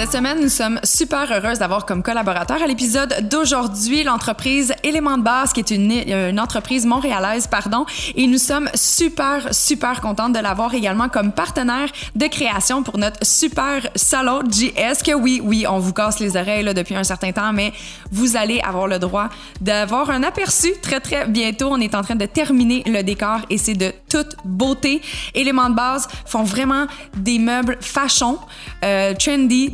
Cette semaine, nous sommes super heureuses d'avoir comme collaborateur à l'épisode d'aujourd'hui l'entreprise Élément de base, qui est une, entreprise montréalaise, pardon, et nous sommes super, super contentes de l'avoir également comme partenaire de création pour notre super salon JS, que oui, oui, on vous casse les oreilles là, depuis un certain temps, mais vous allez avoir le droit d'avoir un aperçu très, très bientôt. On est en train de terminer le décor et c'est de toute beauté. Élément de base font vraiment des meubles fashion, euh, trendy,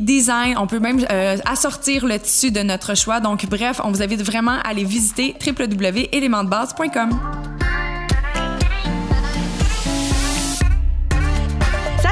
On peut même euh, assortir le tissu de notre choix. Donc, bref, on vous invite vraiment à aller visiter www.elementdebase.com.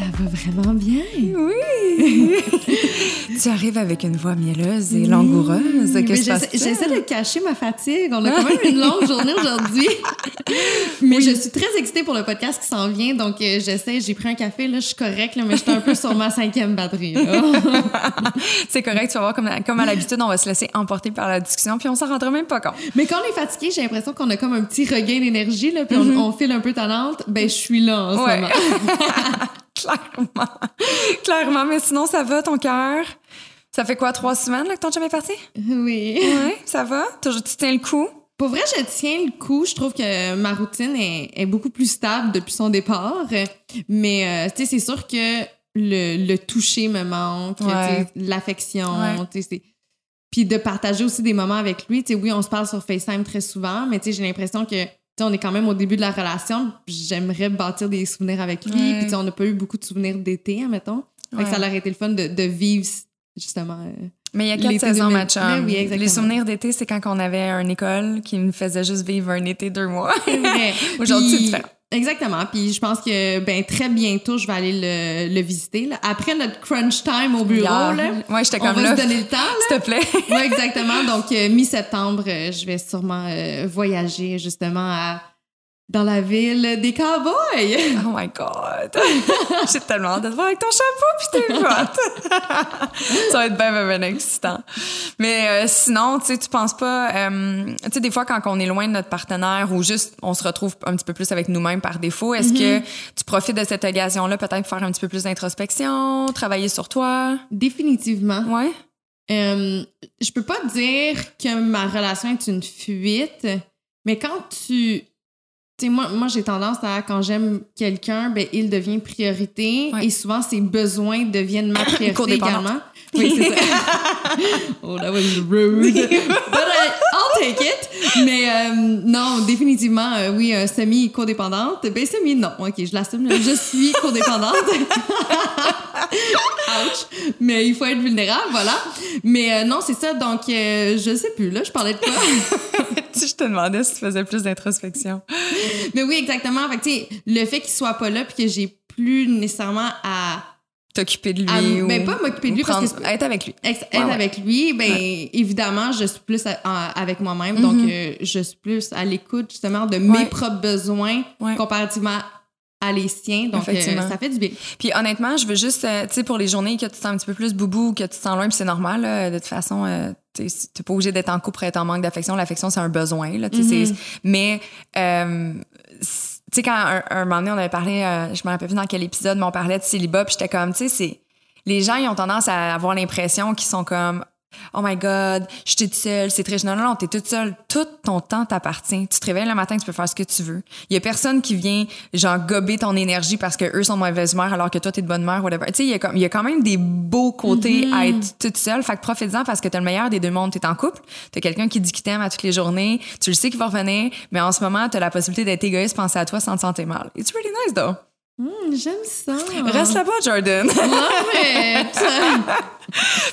Ça va vraiment bien. Oui. tu arrives avec une voix mielleuse et langoureuse. Oui, J'essaie de cacher ma fatigue. On a quand même une longue journée aujourd'hui. mais oui. je suis très excitée pour le podcast qui s'en vient. Donc, euh, j'essaie. J'ai pris un café. Là, je suis correcte, là, mais je suis un peu sur ma cinquième batterie. C'est correct. Tu vas voir, comme, comme à l'habitude, on va se laisser emporter par la discussion. Puis, on s'en rendra même pas compte. Mais quand on est fatigué, j'ai l'impression qu'on a comme un petit regain d'énergie. Puis, mm -hmm. on, on, file un peu talente. Ben, je suis là en ouais. ce moment. Clairement. Clairement. Mais sinon, ça va, ton cœur? Ça fait quoi, trois semaines là, que ton chum est parti? Oui. Oui, ça va? Tu, tu tiens le coup? Pour vrai, je tiens le coup. Je trouve que ma routine est, est beaucoup plus stable depuis son départ. Mais, euh, tu sais, c'est sûr que le, le, toucher me manque, ouais. l'affection, ouais. puis de partager aussi des moments avec lui. Tu sais, oui, on se parle sur FaceTime très souvent, mais tu sais, j'ai l'impression que on est quand même au début de la relation. J'aimerais bâtir des souvenirs avec lui. Puis on n'a pas eu beaucoup de souvenirs d'été, admettons. Ouais. ça aurait été le fun de, de vivre justement. Euh, mais il y a quatre saisons, ma chum. Oui, Les souvenirs d'été, c'est quand on avait une école qui nous faisait juste vivre un été deux mois. Aujourd'hui, c'est différent. Exactement. Puis je pense que ben très bientôt, je vais aller le, le visiter. Là. Après notre crunch time au bureau, yeah. là, ouais, j'étais comme va là, se donner le temps. S'il te plaît. oui, exactement. Donc, euh, mi-septembre, euh, je vais sûrement euh, voyager justement à dans la ville des cowboys. Oh my God! J'ai tellement hâte de te voir avec ton chapeau puis tes bottes. ça va être bien, bien, bien excitant. Mais euh, sinon, tu sais, tu penses pas... Euh, tu sais, des fois, quand on est loin de notre partenaire ou juste on se retrouve un petit peu plus avec nous-mêmes par défaut, est-ce mm -hmm. que tu profites de cette occasion-là peut-être faire un petit peu plus d'introspection, travailler sur toi? Définitivement. Ouais? Euh, je peux pas dire que ma relation est une fuite, mais quand tu T'sais, moi, moi j'ai tendance à, quand j'aime quelqu'un, ben, il devient priorité et souvent ses besoins deviennent ma priorité également. Oui, c'est ça. oh, that was rude. But uh, I'll take it. Mais euh, non, définitivement, euh, oui, euh, semi-codépendante. Ben, semi, non. OK, je l'assume. Je suis codépendante. Ouch. Mais il faut être vulnérable, voilà. Mais euh, non, c'est ça. Donc, je sais plus, là, je parlais de quoi? je te demandais si tu faisais plus d'introspection. Mais oui, exactement. Fait que, le fait qu'il soit pas là puis que j'ai plus nécessairement à t'occuper de lui à, ou ben pas m'occuper de lui prendre, parce que être avec lui être ouais, avec ouais. lui ben ouais. évidemment je suis plus à, à, avec moi-même mm -hmm. donc euh, je suis plus à l'écoute justement de mes propres besoins comparativement à les siens. Donc, euh, ça fait du bien. Puis honnêtement, je veux juste, euh, tu sais, pour les journées que tu te sens un petit peu plus boubou, que tu te sens loin, puis c'est normal, là, de toute façon, euh, tu n'es pas obligé d'être en couple pour être en manque d'affection. L'affection, c'est un besoin, là. Mm -hmm. Mais, euh, tu sais, quand un, un, moment donné, on avait parlé, euh, je me rappelle plus dans quel épisode, mais on parlait de célibat, puis j'étais comme, tu sais, c'est... Les gens, ils ont tendance à avoir l'impression qu'ils sont comme Oh my God, je suis toute seule, c'est très... Non, non, non, t'es toute seule. Tout ton temps t'appartient. Tu te réveilles le matin, tu peux faire ce que tu veux. Il y a personne qui vient, genre, gober ton énergie parce que eux sont de mauvaise humeur alors que toi, t'es de bonne humeur, whatever. Tu sais, il y, a comme, il y a quand même des beaux côtés mm -hmm. à être toute seule. Fait que profite-en parce que t'as le meilleur des deux mondes. T'es en couple, t'as quelqu'un qui dit qu'il t'aime à toutes les journées, tu le sais qu'il va revenir, mais en ce moment, t'as la possibilité d'être égoïste, penser à toi sans te sentir mal. It's really nice, though. Hmm, J'aime ça. Reste là-bas, Jordan.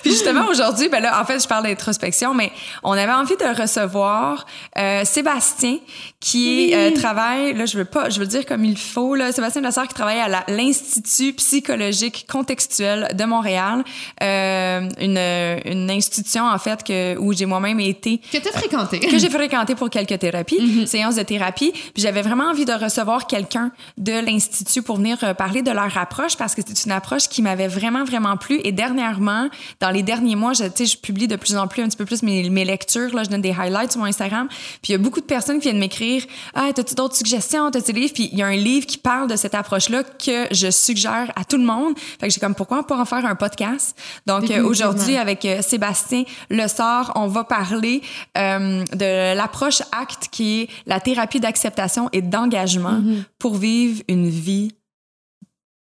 Puis justement, aujourd'hui, ben là, en fait, je parle d'introspection, mais on avait envie de recevoir euh, Sébastien, qui euh, travaille, là, je veux pas, je veux le dire comme il faut, là, Sébastien Lessard qui travaille à l'Institut psychologique contextuel de Montréal, euh, une, une institution, en fait, que, où j'ai moi-même été que t'as fréquenté. que j'ai fréquenté pour quelques thérapies, séances de thérapie. Puis j'avais vraiment envie de recevoir quelqu'un de l'institut pour venir euh, parler de leur approche parce que c'est une approche qui m'avait vraiment vraiment plu. Et dernièrement, dans les derniers mois, je, je publie de plus en plus un petit peu plus mes, mes lectures. Là, je donne des highlights sur mon Instagram. Puis il y a beaucoup de personnes qui viennent m'écrire, ah, t'as-tu d'autres suggestions, t'as-tu des livres Puis il y a un livre qui parle de cette approche-là que je suggère à tout le monde. Fait que j'ai comme pourquoi pas en faire un podcast. Donc euh, aujourd'hui avec euh, Sébastien Le Sort, on va parler euh, de l'approche ACT qui est la thérapie d'acceptation et d'engagement pour vivre une vie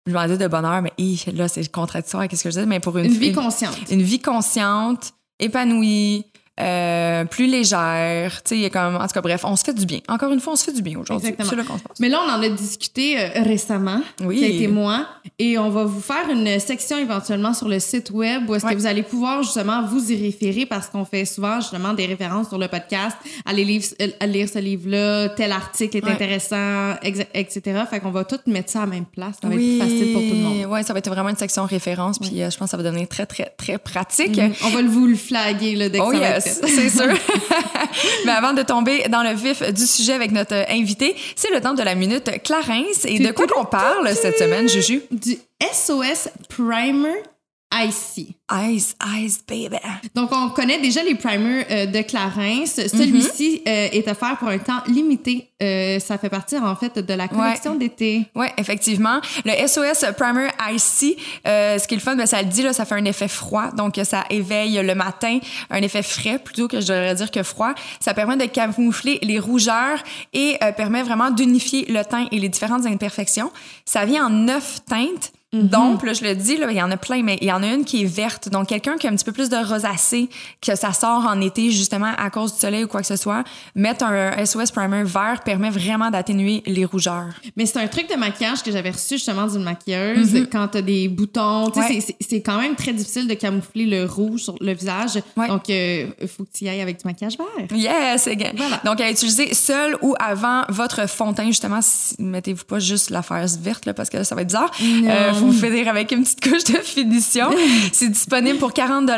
je vais dire de bonheur, mais hi, là, c'est contradictoire avec ce que je dis, mais pour une, Une vie consciente. une vie consciente, épanouie, euh, plus légère. Tu sais, comme, en tout cas, bref, on se fait du bien. Encore une fois, on se fait du bien aujourd'hui. Exactement. C'est là qu'on se passe. Mais là, on en a discuté euh, récemment, Oui. qui a été moi, et on va vous faire une section éventuellement sur le site web où est-ce Ouais. que vous allez pouvoir justement vous y référer parce qu'on fait souvent justement des références sur le podcast. Allez lire, euh, allez lire ce livre-là, tel article est Ouais. intéressant, etc. Fait qu'on va tout mettre ça à la même place. Ça va être plus facile pour tout le monde. Oui, ça va être vraiment une section référence, puis euh, je pense que ça va devenir très, très, très pratique. Mhm. On va vous le flaguer là, dès que Oh ça va être yes, c'est sûr. Mais avant de tomber dans le vif du sujet avec notre invité, c'est le temps de la minute Clarence. Et de quoi qu'on parle cette semaine, Juju? Du SOS Primer IC. Ice, ice, baby. Donc, on connaît déjà les primers euh, de Clarence. Celui-ci Mhm. euh, est offert pour un temps limité. Euh, ça fait partie, en fait, de la collection d'été. Oui, effectivement. Le SOS Primer Icy, euh, ce qui est le fun, ben, ça le dit, là, ça fait un effet froid. Donc, ça éveille le matin, un effet frais plutôt que je devrais dire que froid. Ça permet de camoufler les rougeurs et permet vraiment d'unifier le teint et les différentes imperfections. Ça vient en neuf teintes. Donc, là, je le dis, là, il y en a plein, mais il y en a une qui est verte. Donc, quelqu'un qui a un petit peu plus de rosacée, que ça sort en été justement à cause du soleil ou quoi que ce soit, mettre un SOS Primer vert permet vraiment d'atténuer les rougeurs. Mais c'est un truc de maquillage que j'avais reçu justement d'une maquilleuse quand t'as des boutons. Mhm. Ouais. c'est- quand même très difficile de camoufler le rouge sur le visage. Ouais. Donc, il faut que tu y ailles avec du maquillage vert. Yes, again. Voilà. Donc, à utiliser seul ou avant votre fond de teint, justement, si- mettez-vous pas juste la face verte, là, parce que ça va être bizarre. Euh, vous finir avec une petite couche de finition. C'est disponible pour 40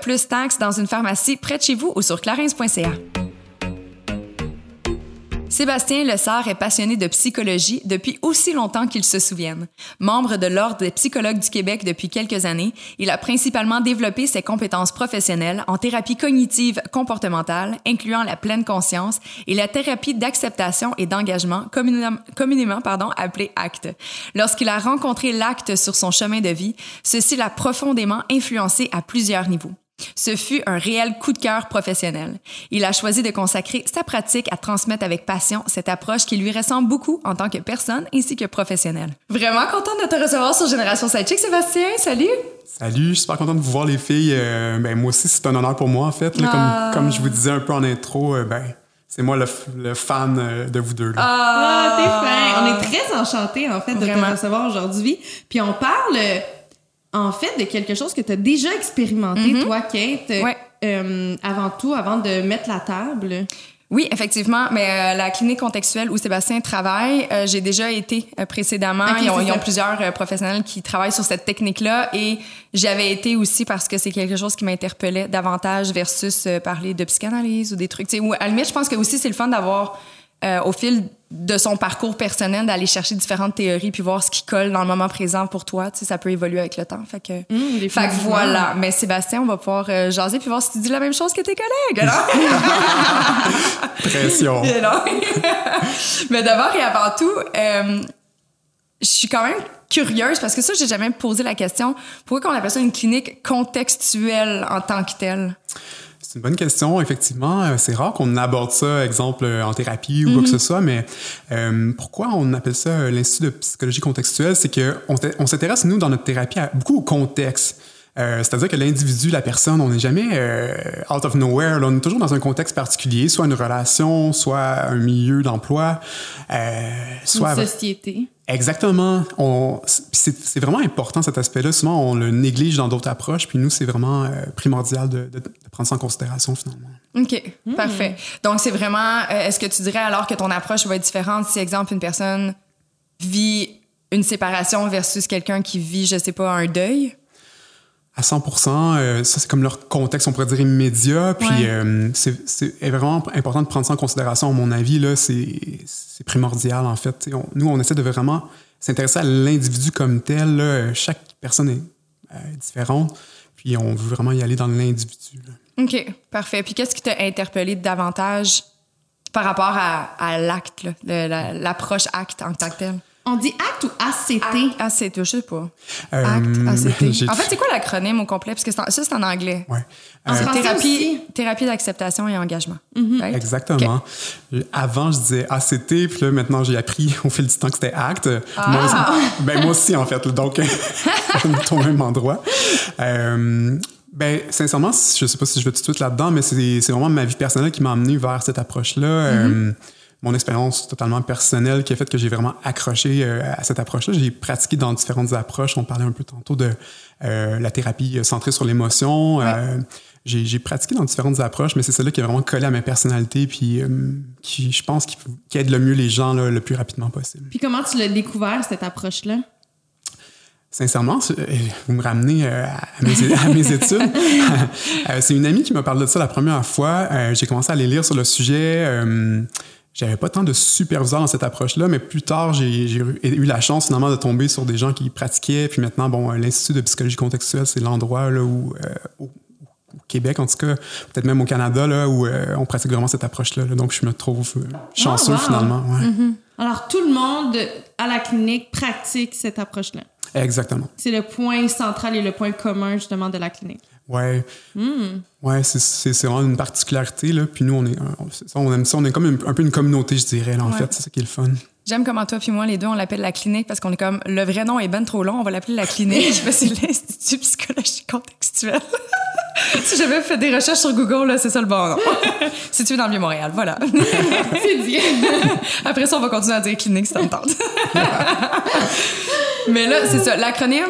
plus taxes dans une pharmacie près de chez vous ou sur clarins.ca. Sébastien Lessard est passionné de psychologie depuis aussi longtemps qu'il se souvienne. Membre de l'Ordre des psychologues du Québec depuis quelques années, il a principalement développé ses compétences professionnelles en thérapie cognitive comportementale, incluant la pleine conscience, et la thérapie d'acceptation et d'engagement, communément, appelée ACT. Lorsqu'il a rencontré l'ACT sur son chemin de vie, ceci l'a profondément influencé à plusieurs niveaux. Ce fut un réel coup de cœur professionnel. Il a choisi de consacrer sa pratique à transmettre avec passion cette approche qui lui ressemble beaucoup en tant que personne ainsi que professionnel. Vraiment contente de te recevoir sur Génération Sidechick, Sébastien. Salut! Salut, je suis super content de vous voir les filles. Euh, ben, moi aussi, c'est un honneur pour moi en fait. là. Ah. Comme, comme je vous disais un peu en intro, euh, ben, c'est moi le, fan euh, de vous deux. là. Ah, t'es fin. On est très enchantés, en fait, de Vraiment. te recevoir aujourd'hui. Puis on parle, euh, en fait, de quelque chose que tu as déjà expérimenté, toi, Kate. euh, Ouais. euh, avant tout, avant de mettre la table? Oui, effectivement, mais euh, la clinique contextuelle où Sébastien travaille, euh, j'ai déjà été précédemment. Ok, ils, ont, ils plusieurs professionnels qui travaillent sur cette technique-là et j'avais été aussi parce que c'est quelque chose qui m'interpellait davantage versus parler de psychanalyse ou des trucs. Ou à la limite, je pense que aussi c'est le fun d'avoir euh, au fil de son parcours personnel d'aller chercher différentes théories puis voir ce qui colle dans le moment présent pour toi. Tu sais, ça peut évoluer avec le temps. Fait que, Mmh, fait que définitivement. voilà. Mais Sébastien, on va pouvoir euh, jaser puis voir si tu dis la même chose que tes collègues. alors. Pression. Mais non. Mais d'abord et avant tout, euh, je suis quand même curieuse parce que ça, j'ai jamais posé la question. Pourquoi on appelle ça une clinique contextuelle en tant que telle? C'est une bonne question, effectivement. Euh, C'est rare qu'on aborde ça, exemple, euh, en thérapie ou quoi que ce soit, mais euh, pourquoi on appelle ça l'Institut de psychologie contextuelle? C'est qu'on on s'intéresse, nous, dans notre thérapie, à, beaucoup au contexte. Euh, C'est-à-dire que l'individu, la personne, on n'est jamais euh, out of nowhere. Là, on est toujours dans un contexte particulier, soit une relation, soit un milieu d'emploi, euh, soit Une société. Exactement. C'est, vraiment important cet aspect-là. Souvent, on le néglige dans d'autres approches, puis nous, c'est vraiment primordial de, de- de prendre ça en considération finalement. OK, parfait. Donc, c'est vraiment, est-ce que tu dirais alors que ton approche va être différente si, exemple, une personne vit une séparation versus quelqu'un qui vit, je sais pas, un deuil? À 100% euh, ça c'est comme leur contexte, on pourrait dire immédiat. Puis Ouais. euh, c'est, vraiment important de prendre ça en considération. À mon avis, là, c'est, primordial en fait. On- nous, on essaie de vraiment s'intéresser à l'individu comme tel. là. Chaque personne est euh, différente. Puis on veut vraiment y aller dans l'individu. OK, parfait. Puis qu'est-ce qui t'a interpellé davantage par rapport à, à l'acte, l'approche acte en tant que tel? On dit acte ou ACT? ACT, je sais pas. Euh, Acte, ACT. j'ai- En fait, c'est quoi l'acronyme au complet? Parce que c'est en- ça, c'est en anglais. Ouais. En Euh, français Thérapie, thérapie d'acceptation et engagement. Right? Exactement. Avant, je disais ACT, puis là, maintenant, j'ai appris au fil du temps que c'était ACT. Moi, aussi- ben, moi aussi, en fait. donc, on est au même endroit. Euh, ben, sincèrement, je sais pas si je vais tout de suite là-dedans, mais c'est c'est vraiment ma vie personnelle qui m'a amené vers cette approche-là. Euh, mon expérience totalement personnelle qui a fait que j'ai vraiment accroché euh, à cette approche-là. J'ai pratiqué dans différentes approches. On parlait un peu tantôt de euh, la thérapie centrée sur l'émotion. Euh, j'ai pratiqué dans différentes approches, mais c'est celle-là qui a vraiment collé à ma personnalité, puis euh, qui, je pense, qui, qui aide le mieux les gens là, le plus rapidement possible. Puis comment tu l'as découvert, cette approche-là? Sincèrement, euh, vous me ramenez euh, à mes, à mes études. Euh, c'est une amie qui m'a parlé de ça la première fois. Euh, j'ai commencé à aller lire sur le sujet. J'avais pas tant de superviseurs dans cette approche-là, mais plus tard, j'ai j'ai eu la chance finalement de tomber sur des gens qui pratiquaient. Puis maintenant, bon, l'Institut de psychologie contextuelle, c'est l'endroit là où, euh, au, au Québec, en tout cas, peut-être même au Canada, là, où euh, on pratique vraiment cette approche-là. là. Donc, je me trouve euh, chanceux wow. finalement. ouais. Alors, tout le monde à la clinique pratique cette approche-là? Exactement. C'est le point central et le point commun, justement, de la clinique? Ouais. Ouais, c'est- c'est c'est vraiment une particularité. Là. Puis nous, on, est, on, ça, on aime ça. On est comme un, un peu une communauté, je dirais, là, en Ouais. fait. C'est ça qui est le fun. J'aime comment toi puis moi, les deux, on l'appelle la clinique parce qu'on est comme le vrai nom est ben trop long, on va l'appeler la clinique. Mais c'est l'Institut psychologie contextuelle. si j'avais fait des recherches sur Google, là, c'est ça le bon nom. Situé dans le Vieux-Montréal, voilà. C'est dit. Après ça, on va continuer à dire clinique si ça me tente. Mais là, c'est ça. L'acronyme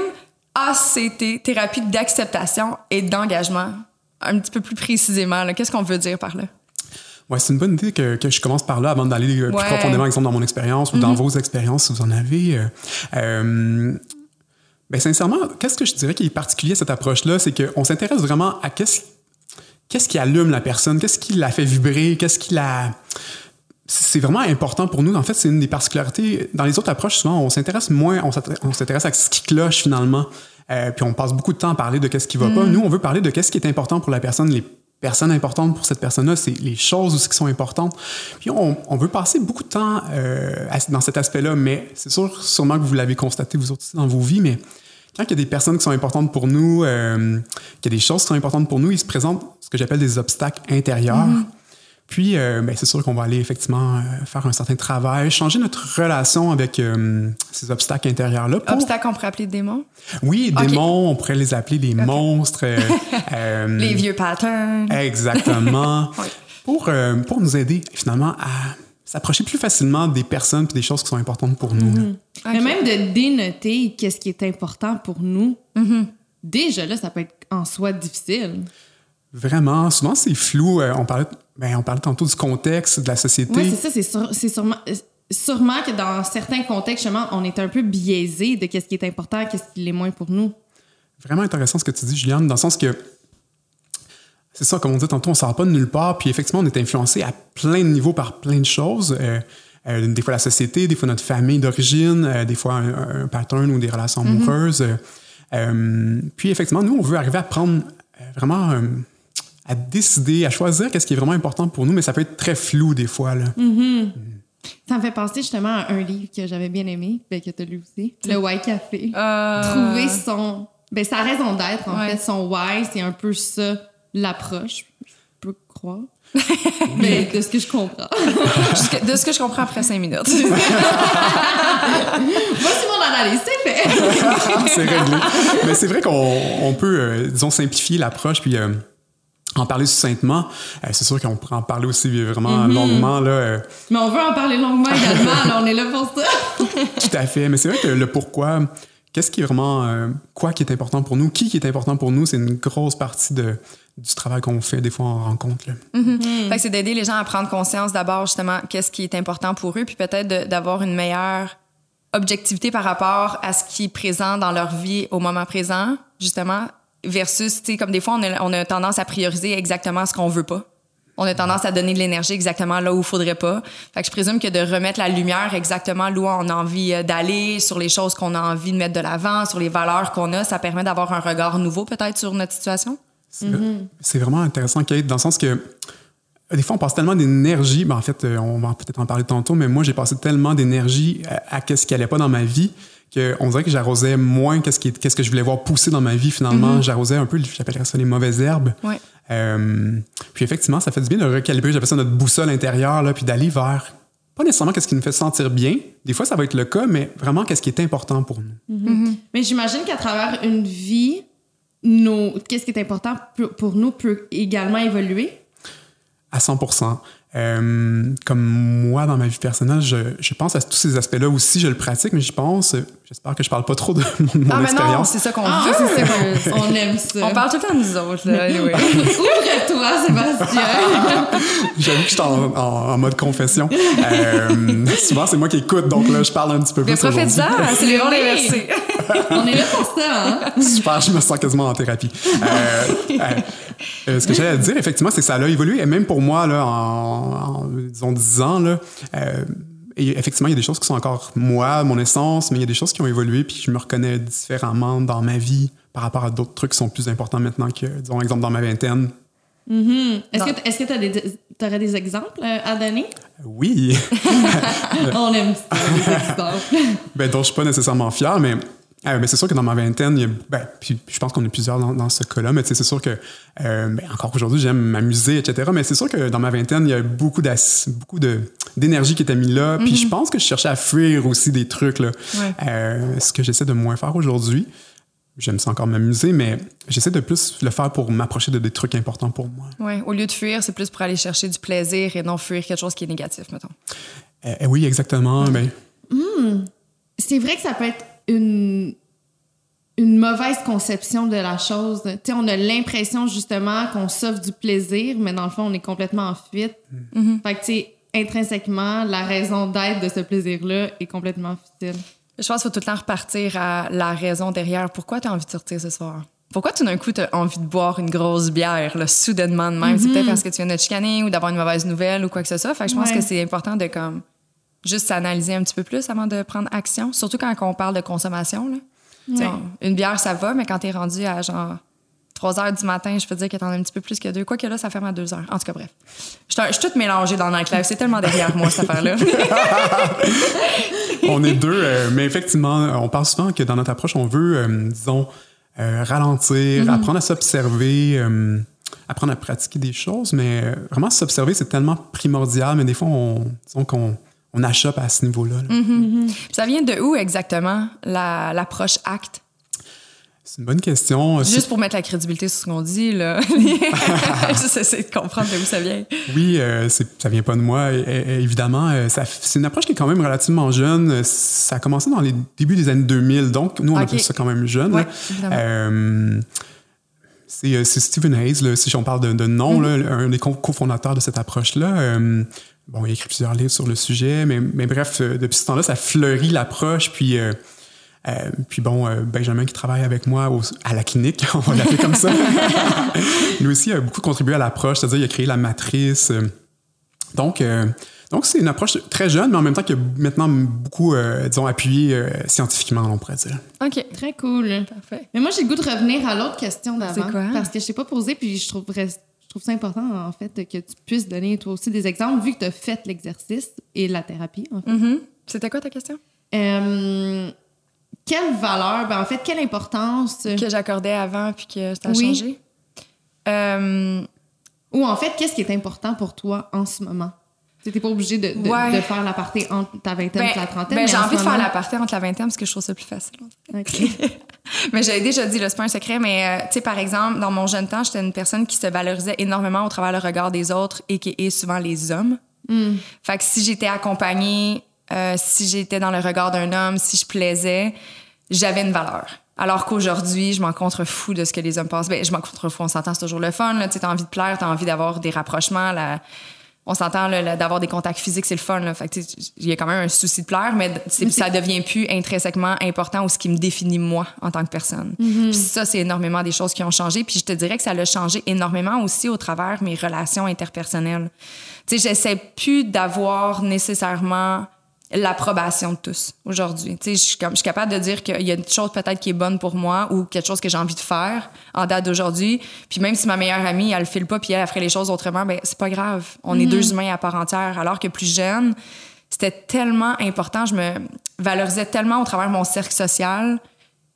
ACT, thérapie d'acceptation et d'engagement. Un petit peu plus précisément, qu'est-ce qu'on veut dire par là? Ouais, c'est une bonne idée que, que je commence par là avant d'aller euh, plus profondément, exemple, dans mon expérience ou dans vos expériences, si vous en avez. Euh, euh, ben, sincèrement, qu'est-ce que je dirais qui est particulier à cette approche-là? C'est qu'on s'intéresse vraiment à qu'est-ce qu'est-ce qui allume la personne, qu'est-ce qui la fait vibrer, qu'est-ce qui la c'est vraiment important pour nous. En fait, c'est une des particularités. Dans les autres approches, souvent, on s'intéresse moins, on s'intéresse à ce qui cloche finalement. Euh, puis on passe beaucoup de temps à parler de qu'est-ce qui va pas. Nous, on veut parler de qu'est-ce qui est important pour la personne, les personnes importantes pour cette personne-là, c'est les choses aussi qui sont importantes. Puis on, on veut passer beaucoup de temps euh, dans cet aspect-là, mais c'est sûr, sûrement que vous l'avez constaté vous aussi dans vos vies, mais quand il y a des personnes qui sont importantes pour nous, euh, qu'il y a des choses qui sont importantes pour nous, il se présente ce que j'appelle des obstacles intérieurs. Puis, euh, ben, c'est sûr qu'on va aller effectivement euh, faire un certain travail, changer notre relation avec euh, ces obstacles intérieurs-là. pour- Obstacle, on pourrait appeler démon. Oui, Ok. démons, on pourrait les appeler les monstres. euh, euh, Les vieux patterns. Exactement. Oui. pour, euh, pour nous aider finalement à s'approcher plus facilement des personnes et des choses qui sont importantes pour nous. là. Mais même de dénoter qu'est-ce qui est important pour nous, Mm-hmm. déjà là, ça peut être en soi difficile. Vraiment, souvent c'est flou. Euh, on, parlait, ben, on parlait tantôt du contexte, de la société. Oui, c'est ça, c'est sûr- c'est sûrement, euh, sûrement que dans certains contextes, justement, on est un peu biaisé de qu'est-ce qui est important, qu'est-ce qui l'est moins pour nous. Vraiment intéressant ce que tu dis, Juliane, dans le sens que c'est ça, comme on dit tantôt, on sort pas de nulle part, puis effectivement, on est influencé à plein de niveaux par plein de choses. Euh, euh, des fois la société, des fois notre famille d'origine, euh, des fois un, un pattern ou des relations amoureuses. Euh, euh, puis effectivement, nous, on veut arriver à prendre vraiment à décider, à choisir qu'est-ce qui est vraiment important pour nous, mais ça peut être très flou des fois. Là. Ça me fait penser justement à un livre que j'avais bien aimé, ben, que tu as lu aussi, Le Why Café. Euh, Trouver son. Ben, sa raison d'être, en Ouais. fait, son why, c'est un peu ça, l'approche, je peux croire. Mais de ce que je comprends. De ce que je comprends après cinq minutes. Voici mon analyse, c'est fait. c'est réglé. Mais c'est vrai qu'on on peut, euh, disons, simplifier l'approche puis euh, en parler succinctement. Euh, c'est sûr qu'on pourrait en parler aussi vraiment longuement, là. euh, Mais on veut en parler longuement également, là, on est là pour ça. tout à fait. Mais c'est vrai que le pourquoi, qu'est-ce qui est vraiment, euh, quoi qui est important pour nous, qui qui est important pour nous, c'est une grosse partie de, du travail qu'on fait des fois en rencontre. là. Fait que c'est d'aider les gens à prendre conscience d'abord, justement, qu'est-ce qui est important pour eux, puis peut-être d'avoir une meilleure objectivité par rapport à ce qui est présent dans leur vie au moment présent, justement, versus, tu sais, comme des fois, on a, on a tendance à prioriser exactement ce qu'on veut pas. On a tendance à donner de l'énergie exactement là où il faudrait pas. Fait que je présume que de remettre la lumière exactement là où on a envie euh, d'aller, sur les choses qu'on a envie de mettre de l'avant, sur les valeurs qu'on a, ça permet d'avoir un regard nouveau peut-être sur notre situation? C'est c'est vraiment intéressant, Kate, dans le sens que euh, des fois, on passe tellement d'énergie. Ben, en fait, euh, on va peut-être en parler tantôt, mais moi, j'ai passé tellement d'énergie à, à qu'est-ce qui allait pas dans ma vie qu'on dirait que j'arrosais moins qu'est-ce qui- qu'est-ce que je voulais voir pousser dans ma vie, finalement. J'arrosais un peu, j'appellerais ça les mauvaises herbes. Ouais. Euh, puis effectivement, ça fait du bien de recalibrer, j'appelle ça notre boussole intérieure, là, puis d'aller vers pas nécessairement qu'est-ce qui nous fait sentir bien. Des fois, ça va être le cas, mais vraiment qu'est-ce qui est important pour nous. Mais j'imagine qu'à travers une vie, nos... qu'est-ce qui est important pour- pour nous peut également évoluer? À 100% Euh, Comme moi, dans ma vie personnelle, je, je pense à tous ces aspects-là aussi. Je le pratique, mais je pense, j'espère que je parle pas trop de mon, Ah, mais non, expérience. c'est ça qu'on Ah, veut. c'est ça qu'on on aime ça. On parle tout le temps de nous autres, là. anyway. Ouvre-toi, Sébastien. J'avoue que je suis en, en- en mode confession. Euh, souvent, c'est moi qui écoute, donc là, je parle un petit peu plus. Mais aujourd'hui. c'est les rôles inversés. on est là pour ça, hein? Super, je me sens quasiment en thérapie. Euh, euh, euh, ce que j'allais dire, effectivement, c'est que ça a évolué. Et même pour moi, là, en, en, disons, 10 ans, là, euh, et effectivement, il y a des choses qui sont encore moi, mon essence, mais il y a des choses qui ont évolué, puis je me reconnais différemment dans ma vie par rapport à d'autres trucs qui sont plus importants maintenant que, disons, exemple, dans ma vingtaine. Que est-ce que t'as des t'aurais des exemples euh, à donner? Oui, On aime ça, des exemples. ben, dont je suis pas nécessairement fier, mais, euh, mais c'est sûr que dans ma vingtaine, il y a- ben, puis je pense qu'on est plusieurs dans, dans ce cas-là, mais c'est sûr que, euh, ben, encore aujourd'hui, j'aime m'amuser, etc. Mais c'est sûr que dans ma vingtaine, il y a beaucoup, beaucoup de, d'énergie qui était mis là. Puis je pense que je cherchais à fuir aussi des trucs, là. Ouais. Euh, ce que j'essaie de moins faire aujourd'hui. J'aime ça encore m'amuser, mais j'essaie de plus le faire pour m'approcher de des trucs importants pour moi. Ouais, au lieu de fuir, c'est plus pour aller chercher du plaisir et non fuir quelque chose qui est négatif, mettons. Euh, oui, exactement. Ben, C'est vrai que ça peut être une une mauvaise conception de la chose. Tu sais, on a l'impression justement qu'on s'offre du plaisir, mais dans le fond, on est complètement en fuite. Fait que, tu sais, intrinsèquement, la raison d'être de ce plaisir-là est complètement futile. Je pense qu'il faut tout le temps repartir à la raison derrière. Pourquoi tu as envie de sortir ce soir? Pourquoi tout d'un coup tu as envie de boire une grosse bière, là, soudainement de même? C'est peut-être parce que tu viens de te chicaner ou d'avoir une mauvaise nouvelle ou quoi que ce soit. Fait que je pense Ouais. que c'est important de comme juste s'analyser un petit peu plus avant de prendre action. Surtout quand on parle de consommation. Là. Ouais. on- une bière, ça va, mais quand tu es rendu à genre 3 heures du matin, je peux dire que t'en as un petit peu plus que deux. Quoi que là, ça ferme à 2 heures. En tout cas, bref. Je suis un- je suis toute mélangée dans le nightlife. C'est tellement derrière moi, cette affaire-là. on est deux, euh, mais effectivement, on parle souvent que dans notre approche, on veut, euh, disons, euh, ralentir, apprendre à s'observer, euh, apprendre à pratiquer des choses, mais vraiment s'observer, c'est tellement primordial, mais des fois, on, disons qu'on on achoppe à ce niveau-là. là. ça vient de où exactement, la- l'approche acte? C'est une bonne question. Juste pour mettre la crédibilité sur ce qu'on dit, là. Juste essayer de comprendre de où ça vient. Oui, euh, c'est- ça vient pas de moi, évidemment. Euh, ça- C'est une approche qui est quand même relativement jeune. Euh, Ça a commencé dans les débuts des années 2000, donc nous, on Ok. appelle ça quand même jeune. Ouais, là. évidemment. Euh, c'est euh, c'est Stephen Hayes, là, si on parle de, nom, Mm-hmm. là, un des co- cofondateurs de cette approche-là. Euh, bon, il a écrit plusieurs livres sur le sujet, mais, mais bref, euh, depuis ce temps-là, ça fleurit l'approche, puis... euh, euh, puis bon, Benjamin qui travaille avec moi au- à la clinique, on va l'appeler comme ça. Lui aussi a beaucoup contribué à l'approche, c'est-à-dire il a créé la matrice. donc, donc c'est une approche très jeune, mais en même temps qui a maintenant beaucoup, euh, disons, appuyé euh, scientifiquement, on pourrait dire. OK. Très cool. Parfait. Mais moi, j'ai le goût de revenir à l'autre question d'avant. C'est quoi? Parce que je t'ai pas posé, puis je trouverais, je trouve ça important, en fait, que tu puisses donner toi aussi des exemples, vu que tu as fait l'exercice et la thérapie, en fait. Mhm. C'était quoi ta question? Euh, quelle valeur, ben, en fait, quelle importance Que j'accordais avant puis que ça a Oui. changé? Euh, Ou en fait, qu'est-ce qui est important pour toi en ce moment? Tu n'es pas obligé de, de, Ouais. de faire l'aparté entre ta vingtaine Ben, et la trentaine. ben, j'ai en envie de faire la partie entre la vingtaine parce que je trouve ça plus facile. Ok. mais j'avais déjà dit, c'est pas un secret, mais euh, tu sais, par exemple, dans mon jeune temps, j'étais une personne qui se valorisait énormément au travers le regard des autres et qui est souvent les hommes. Hmm. Fait que si j'étais accompagnée, euh, si j'étais dans le regard d'un homme, si je plaisais, j'avais une valeur. Alors qu'aujourd'hui, je m'en contrefous de ce que les hommes pensent. Ben, je m'en contrefous, on s'entend, c'est toujours le fun. Tu as envie de plaire, tu as envie d'avoir des rapprochements. La... On s'entend d'avoir des contacts physiques, c'est le fun. Là. Fait que, il y a quand même un souci de plaire, mais ça devient plus intrinsèquement important ou ce qui me définit moi en tant que personne. Puis ça, c'est énormément des choses qui ont changé. Puis je te dirais que ça l'a changé énormément aussi au travers mes relations interpersonnelles. Tu sais, j'essaie plus d'avoir nécessairement l'approbation de tous aujourd'hui. Tu sais, je suis comme- je suis capable de dire qu'il y a une chose peut-être qui est bonne pour moi ou quelque chose que j'ai envie de faire en date d'aujourd'hui. Puis même si ma meilleure amie, elle le file pas puis elle, elle ferait les choses autrement, ben c'est pas grave. On est deux humains à part entière. Alors que plus jeune, c'était tellement important. Je me valorisais tellement au travers de mon cercle social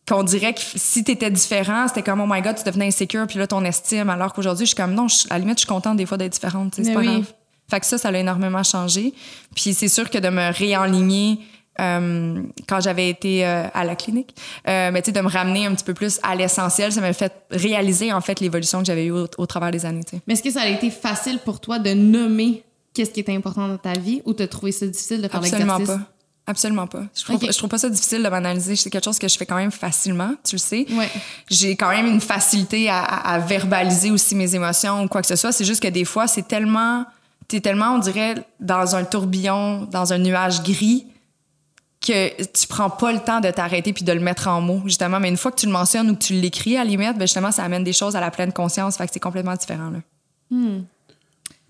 qu'on dirait que si t'étais différent, c'était comme, oh my god, tu devenais insécure, puis là, ton estime. Alors qu'aujourd'hui, je suis comme, non, je- à la limite, je suis contente des fois d'être différente. C'est pas oui. grave. Fait que ça, ça l'a énormément changé. Puis c'est sûr que de me réaligner euh, quand j'avais été euh, à la clinique, euh, mais tu sais, de me ramener un petit peu plus à l'essentiel, ça m'a fait réaliser, en fait, l'évolution que j'avais eue au, au travers des années, tu sais. Mais est-ce que ça a été facile pour toi de nommer qu'est-ce qui était important dans ta vie ou t'as trouvé ça difficile de faire Absolument l'exercice? pas. Absolument pas. Je trouve, Ok. je trouve pas ça difficile de m'analyser. C'est quelque chose que je fais quand même facilement, tu le sais. Ouais. J'ai quand même une facilité à- à verbaliser aussi mes émotions ou quoi que ce soit. C'est juste que des fois, c'est tellement... T'es tellement, on dirait, dans un tourbillon, dans un nuage gris, que tu prends pas le temps de t'arrêter puis de le mettre en mots, justement. Mais une fois que tu le mentionnes ou que tu l'écris, à la limite, ben justement, ça amène des choses à la pleine conscience. Fait que c'est complètement différent, là.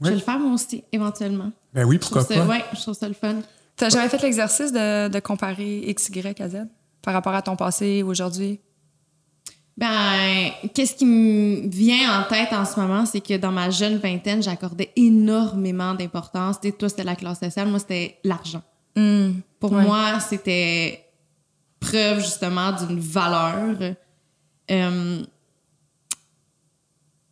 Je vais le faire moi aussi, éventuellement. Ben oui, pourquoi pas? ouais, je trouve ça le fun. T'as jamais fait l'exercice de, de comparer X, Y à Z par rapport à ton passé ou aujourd'hui? Ben, qu'est-ce qui me vient en tête en ce moment, c'est que dans ma jeune vingtaine, j'accordais énormément d'importance. Tu sais, toi, c'était la classe sociale, moi, c'était l'argent. Hmm. Pour Ouais. moi, c'était preuve justement d'une valeur. Euh,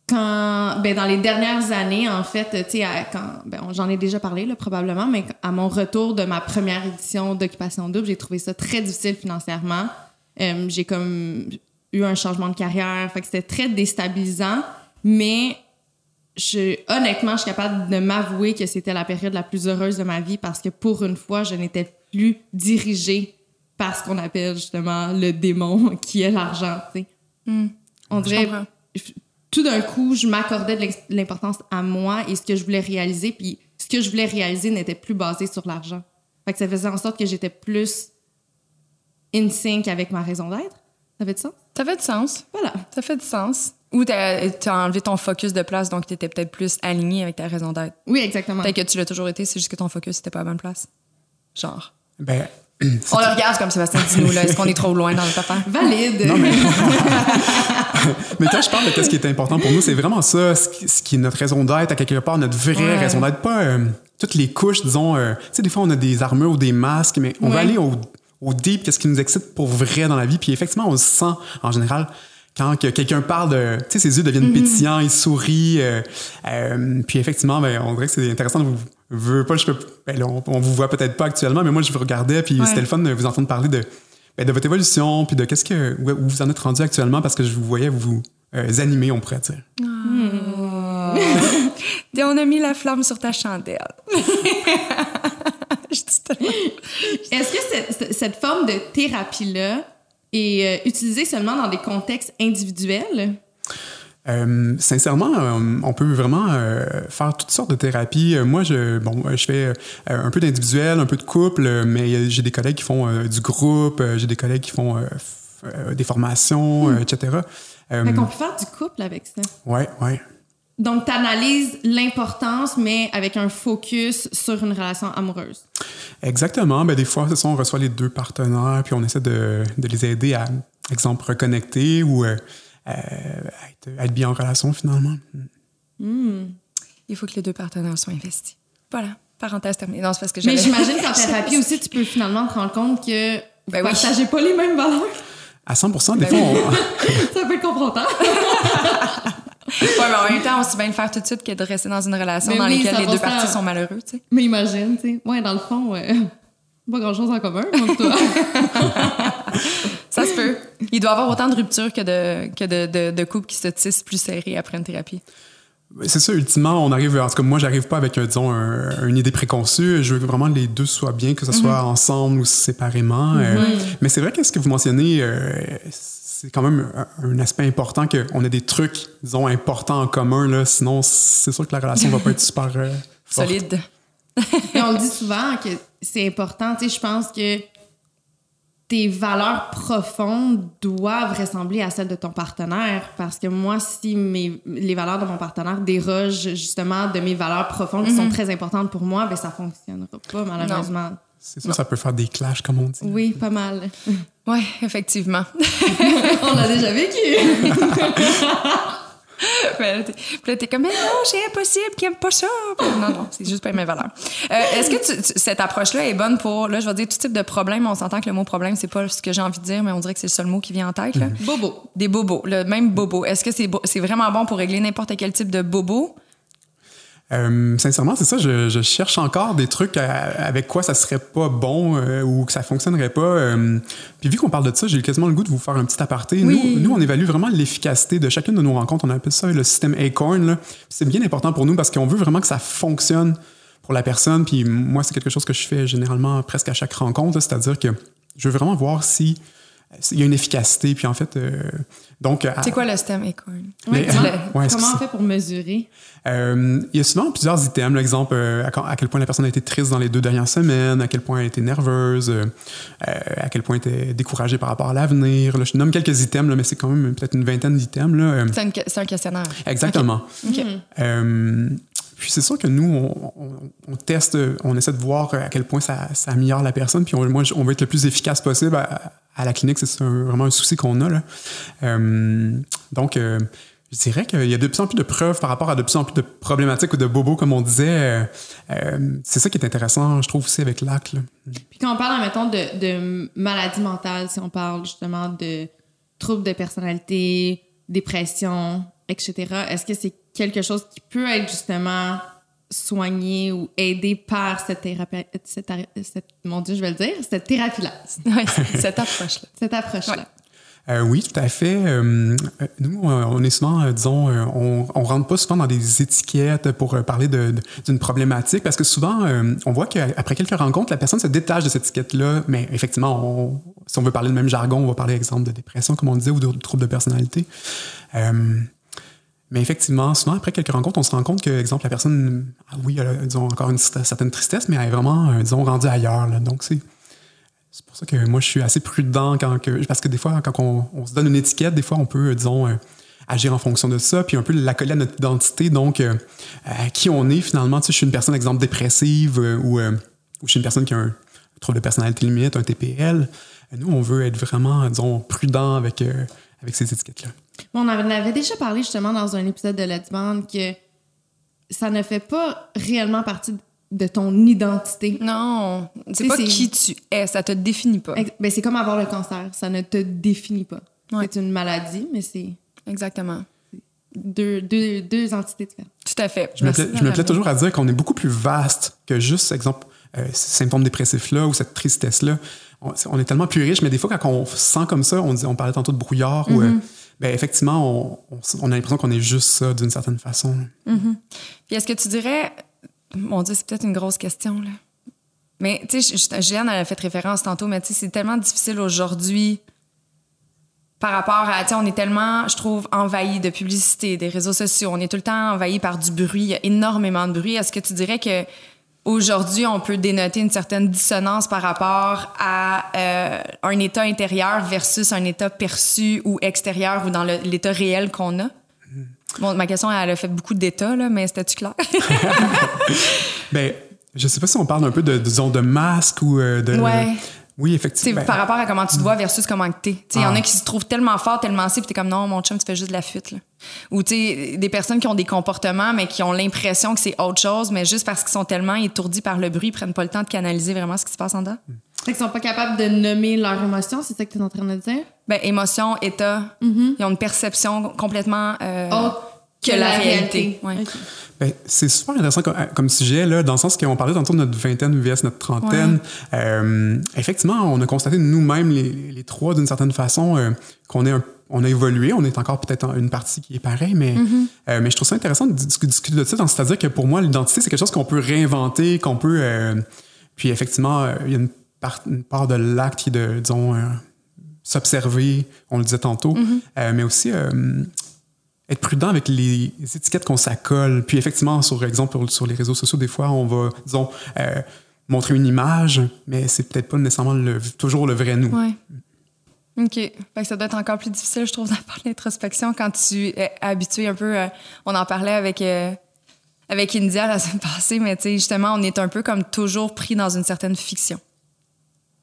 quand, ben, dans les dernières années, en fait, tu sais, quand, ben, j'en ai déjà parlé, là, probablement, mais à mon retour de ma première édition d'Occupation Double, j'ai trouvé ça très difficile financièrement. Euh, j'ai comme eu un changement de carrière, fait que c'était très déstabilisant, mais je, honnêtement, je suis capable de m'avouer que c'était la période la plus heureuse de ma vie parce que pour une fois, je n'étais plus dirigée par ce qu'on appelle justement le démon qui est l'argent. tu sais. On dirait, tout d'un coup, je m'accordais de l'importance à moi et ce que je voulais réaliser, puis ce que je voulais réaliser n'était plus basé sur l'argent. Fait que ça faisait en sorte que j'étais plus in sync avec ma raison d'être. Ça fait du sens? Ça? Fait du sens. Voilà. Ça fait du sens. Ou t'as as enlevé ton focus de place, donc t'étais peut-être plus aligné avec ta raison d'être. Oui, exactement. Peut-être que tu l'as toujours été, c'est juste que ton focus n'était pas à la bonne place. Genre. Ben, On le regarde comme Sébastien dis-nous, là. Est-ce qu'on est trop loin dans notre affaire? Valide. Non, mais- mais quand je parle de qu'est-ce qui est important pour nous, c'est vraiment ça, ce qui, ce est notre raison d'être, à quelque part, notre vraie Ouais. raison d'être. Pas euh, toutes les couches, disons. euh, tu sais, des fois, on a des armures ou des masques, mais on va Ouais. aller au, au deep, qu'est-ce qui nous excite pour vrai dans la vie. Puis effectivement, on le sent en général quand que quelqu'un parle de. Tu sais, ses yeux deviennent pétillants, il sourit. euh, euh, puis effectivement, ben, on dirait que c'est intéressant de vous. Veux pas, je peux, ben, on, on vous voit peut-être pas actuellement, mais moi, je vous regardais, puis Ouais. c'était le fun de vous entendre parler de, ben, de votre évolution, puis de qu'est-ce que où où vous en êtes rendu actuellement, parce que je vous voyais vous euh, animer, on pourrait dire. Et on a mis la flamme sur ta chandelle. Est-ce que cette, cette forme de thérapie-là est euh, utilisée seulement dans des contextes individuels? Euh, sincèrement, euh, on peut vraiment euh, faire toutes sortes de thérapies. Moi, je, bon, je fais un peu d'individuel, un peu de couple, mais j'ai des collègues qui font du groupe, j'ai des collègues qui font des formations, euh, etc. Fait qu'on peut faire du couple avec ça. ouais, ouais. Donc, tu analyses l'importance, mais avec un focus sur une relation amoureuse. Exactement. Ben, des fois, c'est ça, on reçoit les deux partenaires, puis on essaie de, de les aider à, exemple, reconnecter ou euh, euh, être, être bien en relation finalement. Il faut que les deux partenaires soient investis. Voilà. Parenthèse terminée. Non, c'est parce que Mais j'imagine qu'en thérapie aussi, tu peux finalement te rendre compte que vous Ben oui. partagez pas les mêmes valeurs. À 100 des Ben fois, on- Ça peut être confrontant. Ouais, mais en même temps, aussi bien le faire tout de suite que de rester dans une relation Mais dans oui, laquelle les deux parties sont malheureux, tu sais. Mais imagine, tu sais. Ouais, dans le fond, euh, pas grand-chose en commun, moi, toi. Ça se peut. Il doit y avoir autant de ruptures que de, que de, de, de couples qui se tissent plus serrés après une thérapie. C'est ça, ultimement, on arrive, en tout cas, moi, j'arrive pas avec, disons, un- une idée préconçue. Je veux que vraiment les deux soient bien, que ce soit ensemble ou séparément. Euh, mais c'est vrai que ce que vous mentionnez, euh, c'est quand même un, un aspect important qu'on a des trucs, disons, importants en commun, là. Sinon, c'est sûr que la relation va pas être super euh, forte. Solide. Et on le dit souvent que c'est important. Tu sais, je pense que tes valeurs profondes doivent ressembler à celles de ton partenaire. Parce que moi, si mes, les valeurs de mon partenaire dérogent justement de mes valeurs profondes qui sont très importantes pour moi, ben ça fonctionnera pas, malheureusement. C'est sûr, ça peut faire des clashs, comme on dit. Oui, pas mal. Oui, effectivement. on l'a déjà vécu. Mais t'es- puis là, t'es comme, mais non, c'est impossible qu'il aime pas ça. Non, non, c'est juste pas mes valeurs. Euh, Est-ce que tu- tu- cette approche-là est bonne pour, là, je vais dire tout type de problème. On s'entend que le mot problème, c'est pas ce que j'ai envie de dire, mais on dirait que c'est le seul mot qui vient en tête. Là. Bobo. Des bobos, le même bobo. Est-ce que c'est c'est vraiment bon pour régler n'importe quel type de bobo? Euh, sincèrement, c'est ça, je, je cherche encore des trucs à- avec quoi ça serait pas bon euh, ou que ça fonctionnerait pas. euh. puis vu qu'on parle de ça, j'ai quasiment le goût de vous faire un petit aparté. Oui. Nous, nous, on évalue vraiment l'efficacité de chacune de nos rencontres. On appelle ça le système Acorn. C'est bien important pour nous parce qu'on veut vraiment que ça fonctionne pour la personne. Puis moi, c'est quelque chose que je fais généralement presque à chaque rencontre. C'est-à-dire que je veux vraiment voir si s'il y a une efficacité. Puis en fait, euh, donc... à- C'est quoi le stem acorn? Comment Ouais, on fait pour mesurer? euh, il y a souvent plusieurs items. L'exemple, euh, à, quel point la personne a été triste dans les deux dernières semaines, à quel point elle a été nerveuse, euh, euh, à quel point elle était découragée par rapport à l'avenir. Je nomme quelques items, là, mais c'est quand même peut-être une vingtaine d'items. là. Euh, C'est un questionnaire. Exactement. OK. Euh, puis c'est sûr que nous, on, on- on teste, on essaie de voir à quel point ça, ça améliore la personne. Puis on, moi, on veut être le plus efficace possible à, à la clinique. C'est vraiment un souci qu'on a. Là. Euh, donc, euh, je dirais qu'il y a de plus en plus de preuves par rapport à de plus en plus de problématiques ou de bobos, comme on disait. Euh, c'est ça qui est intéressant, je trouve, aussi avec là. Puis quand on parle, admettons, de, de maladie mentale, si on parle justement de troubles de personnalité, dépression, etc., est-ce que c'est quelque chose qui peut être justement soigné ou aidé par cette thérapie, cette, cette- mon Dieu, je vais le dire, cette thérapie-là, Ouais, cette approche-là. cette approche-là. Euh, oui, tout à fait. Euh, euh, nous, on est souvent, euh, disons, on, on rentre pas souvent dans des étiquettes pour euh, parler de- de- d'une problématique parce que souvent, euh, on voit qu'après quelques rencontres, la personne se détache de cette étiquette-là. Mais effectivement, on- si on veut parler le même jargon, on va parler, exemple, de dépression, comme on disait, ou de, de troubles de personnalité. Mais effectivement, souvent, après quelques rencontres, on se rend compte que, exemple, la personne, ah oui, elle a, encore une cer- certaine tristesse, mais elle est vraiment, euh, disons, rendue ailleurs. là. Donc, c'est c'est pour ça que moi, je suis assez prudent quand que, parce que des fois, quand on, on se donne une étiquette, des fois, on peut, euh, disons, euh, agir en fonction de ça, puis un peu la coller à notre identité. Donc, à qui on est finalement. Tu sais, je suis une personne, exemple, dépressive ou, ou je suis une personne qui a un, trouble de personnalité limite, un TPL. Nous, on veut être vraiment, disons, prudent avec, avec ces étiquettes-là. On en avait déjà parlé justement dans un épisode de Let's Band que ça ne fait pas réellement partie de ton identité. Non, c'est pas c'est- qui tu es, ça te définit pas. Ben, c'est comme avoir le cancer, ça ne te définit pas. Ouais. C'est une maladie, mais c'est Exactement. deux, deux, deux entités différentes. Tout à fait. Je me, plais, je me toujours à dire qu'on est beaucoup plus vaste que juste, exemple, euh, ces symptômes dépressifs-là ou cette tristesse-là. On, est tellement plus riche, mais des fois, quand on se sent comme ça, on, dit, on parlait tantôt de brouillard, ou, euh, ben, effectivement, on, a l'impression qu'on est juste ça d'une certaine façon. Puis est-ce que tu dirais, mon Dieu, c'est peut-être une grosse question, là. Mais, tu sais, Ju- Juliane, elle a fait référence tantôt, mais tu sais, c'est tellement difficile aujourd'hui par rapport à, tu sais, on est tellement, je trouve, envahi de publicité, des réseaux sociaux. On est tout le temps envahi par du bruit. Il y a énormément de bruit. Est-ce que tu dirais que aujourd'hui, on peut dénoter une certaine dissonance par rapport à euh, un état intérieur versus un état perçu ou extérieur ou dans l'état réel qu'on a? Bon, ma question, elle a fait beaucoup d'états, mais c'était-tu clair? Ben, je sais pas si on parle un peu de, disons, de masque ou euh, de. Ouais. Oui, effectivement. Ben, par rapport à comment tu te vois versus comment que t'es. Tu sais, Il y en Ah. a qui se trouvent tellement fort, tellement si, puis t'es comme non, mon chum, tu fais juste de la fuite. Là. Ou tu sais, des personnes qui ont des comportements, mais qui ont l'impression que c'est autre chose, mais juste parce qu'ils sont tellement étourdis par le bruit, ils prennent pas le temps de canaliser vraiment ce qui se passe en dedans. Fait qu'ils sont pas capables de nommer leurs émotions, c'est ça que tu es en train de dire? Ben, émotion, état, Mm-hmm. ils ont une perception complètement. euh, que, la, réalité. Ben, c'est super intéressant comme, sujet, là, dans le sens qu'on parlait tantôt de notre vingtaine vs notre trentaine. Euh, effectivement, on a constaté nous-mêmes, les, trois, d'une certaine façon, euh, qu'on est on a évolué, on est encore peut-être une partie qui est pareille, mais, mm-hmm. euh, mais je trouve ça intéressant de discuter de ça. C'est-à-dire que pour moi, l'identité, c'est quelque chose qu'on peut réinventer, qu'on peut. puis effectivement, il y a une, part, de l'acte qui est de, disons, s'observer, on le disait tantôt, mm-hmm. mais aussi être prudent avec les étiquettes qu'on s'accole. Puis effectivement, sur exemple, sur les réseaux sociaux, des fois, on va, disons, euh, montrer une image, mais c'est peut-être pas nécessairement toujours le vrai nous. Ouais. OK. Que ça doit être encore plus difficile, je trouve, d'avoir l'introspection quand tu es habitué un peu. Euh, on en parlait avec, euh, avec India la semaine passée, mais tu sais, justement, on est un peu comme toujours pris dans une certaine fiction.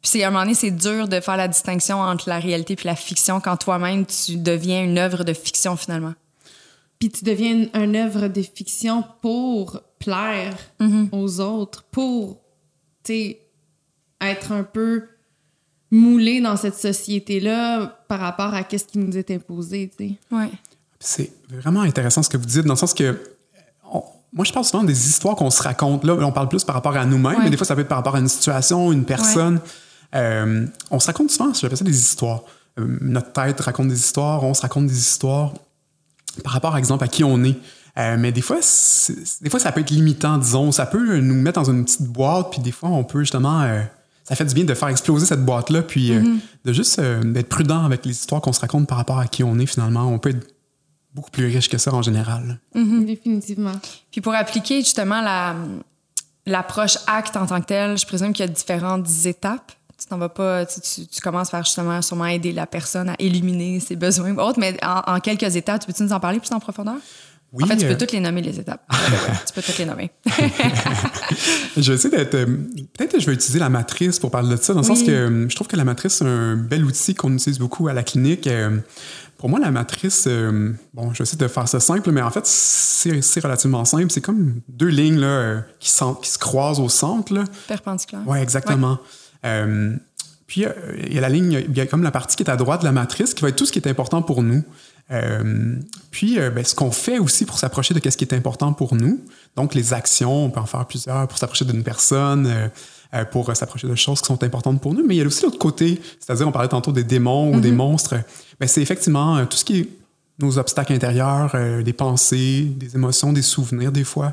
Puis à un moment donné, c'est dur de faire la distinction entre la réalité puis la fiction quand toi-même, tu deviens une œuvre de fiction finalement puis tu deviens une, œuvre de fiction pour plaire mm-hmm. aux autres, pour être un peu moulé dans cette société-là par rapport à ce qui nous est imposé. Ouais. C'est vraiment intéressant ce que vous dites, dans le sens que moi, je parle souvent des histoires qu'on se raconte. Là, on parle plus par rapport à nous-mêmes, mais des fois, ça peut être par rapport à une situation, une personne. Euh, on se raconte souvent, j'appelle ça des histoires. Euh, notre tête raconte des histoires, on se raconte des histoires par rapport, par exemple, à qui on est. Euh, mais des fois, des fois, ça peut être limitant, disons. Ça peut nous mettre dans une petite boîte, puis des fois, on peut justement. Euh, ça fait du bien de faire exploser cette boîte-là, puis euh, mm-hmm. de juste d'être prudent avec les histoires qu'on se raconte par rapport à qui on est finalement. On peut être beaucoup plus riche que ça en général. Mm-hmm. Définitivement. Puis pour appliquer justement la, l'approche acte en tant que telle, je présume qu'il y a différentes étapes? Tu t'en vas pas, tu, tu, commences par justement sûrement aider la personne à éliminer ses besoins ou autres, mais en, quelques étapes, tu peux-tu nous en parler plus en profondeur? Oui, en fait, tu peux euh, toutes les nommer, les étapes. tu peux toutes les nommer. je vais essayer d'être. Euh, peut-être que je vais utiliser la matrice pour parler de ça, dans le sens que euh, je trouve que la matrice, c'est un bel outil qu'on utilise beaucoup à la clinique. Pour moi, la matrice, bon, je vais essayer de faire ça simple, mais en fait, c'est relativement simple. C'est comme deux lignes là, qui, qui, se croisent au centre. Là. Perpendiculaires. Oui, exactement. Euh, puis, euh, il y a la ligne, il y a comme la partie qui est à droite de la matrice, qui va être tout ce qui est important pour nous. Euh, puis, ben, ce qu'on fait aussi pour s'approcher de ce qui est important pour nous, donc les actions, on peut en faire plusieurs pour s'approcher d'une personne, pour s'approcher de choses qui sont importantes pour nous, mais il y a aussi l'autre côté, c'est-à-dire on parlait tantôt des démons ou des mm-hmm. monstres, ben, c'est effectivement tout ce qui est nos obstacles intérieurs, des pensées, des émotions, des souvenirs des fois.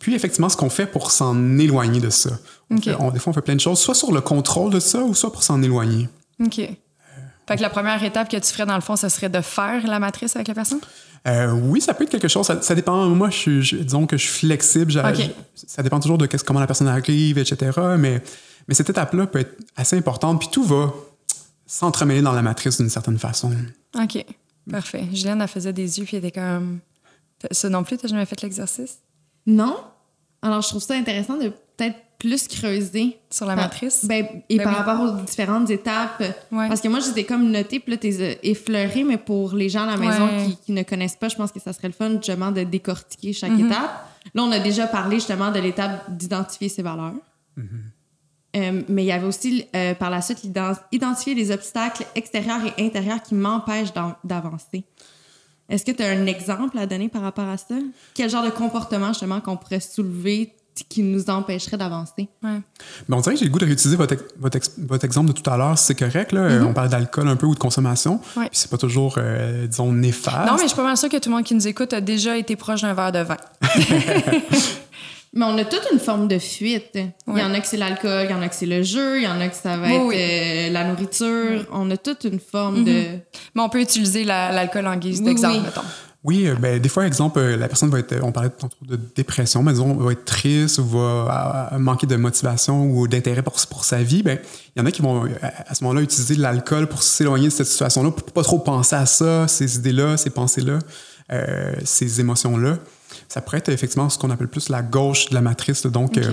Puis, effectivement, ce qu'on fait pour s'en éloigner de ça. On des fois, on fait plein de choses, soit sur le contrôle de ça ou soit pour s'en éloigner. OK. fait que la première étape que tu ferais, dans le fond, ce serait de faire la matrice avec la personne? Euh, oui, ça peut être quelque chose. Ça, dépend. Moi, je, disons que je suis flexible. ça dépend toujours de comment la personne arrive, etc. Mais, mais cette étape-là peut être assez importante. Puis tout va s'entremêler dans la matrice d'une certaine façon. OK. Parfait. Juliane, elle faisait des yeux, puis elle était comme. Ça non plus, tu n'as jamais fait l'exercice? Non. Alors, je trouve ça intéressant de peut-être plus creuser. Sur la matrice? Ben, et ben par rapport aux différentes étapes. Parce que moi, j'étais comme notée, puis là, t'es effleuré, mais pour les gens à la maison qui, ne connaissent pas, je pense que ça serait le fun, justement, de décortiquer chaque mm-hmm. étape. Là, on a déjà parlé, justement, de l'étape d'identifier ses valeurs. Mm-hmm. Euh, mais il y avait aussi, euh, par la suite, identifier les obstacles extérieurs et intérieurs qui m'empêchent d'avancer. Est-ce que tu as un exemple à donner par rapport à ça? Quel genre de comportement, justement, qu'on pourrait soulever qui nous empêcherait d'avancer? Ouais. on dirait que j'ai le goût de réutiliser votre, votre, exemple de tout à l'heure. C'est correct, là. Mm-hmm. On parle d'alcool un peu ou de consommation. Ouais. Puis c'est pas toujours, euh, disons, néfaste. Non, mais je suis pas mal sûre que tout le monde qui nous écoute a déjà été proche d'un verre de vin. Mais on a toute une forme de fuite. Il y en a que c'est l'alcool, il y en a que c'est le jeu, il y en a que ça va être euh, la nourriture. On a toute une forme de. Mm-hmm. Mais on peut utiliser l'alcool en guise d'exemple, mettons. Oui, euh, ben, des fois, exemple, euh, la personne va être, on parlait tantôt de dépression, mais disons, va être triste ou va manquer de motivation ou d'intérêt pour, pour sa vie. Ben, il y en a qui vont, à ce moment-là, utiliser l'alcool pour s'éloigner de cette situation-là, pour pas trop penser à ça, ces idées-là, ces pensées-là, ces émotions-là ça pourrait être effectivement ce qu'on appelle plus la gauche de la matrice. donc, euh,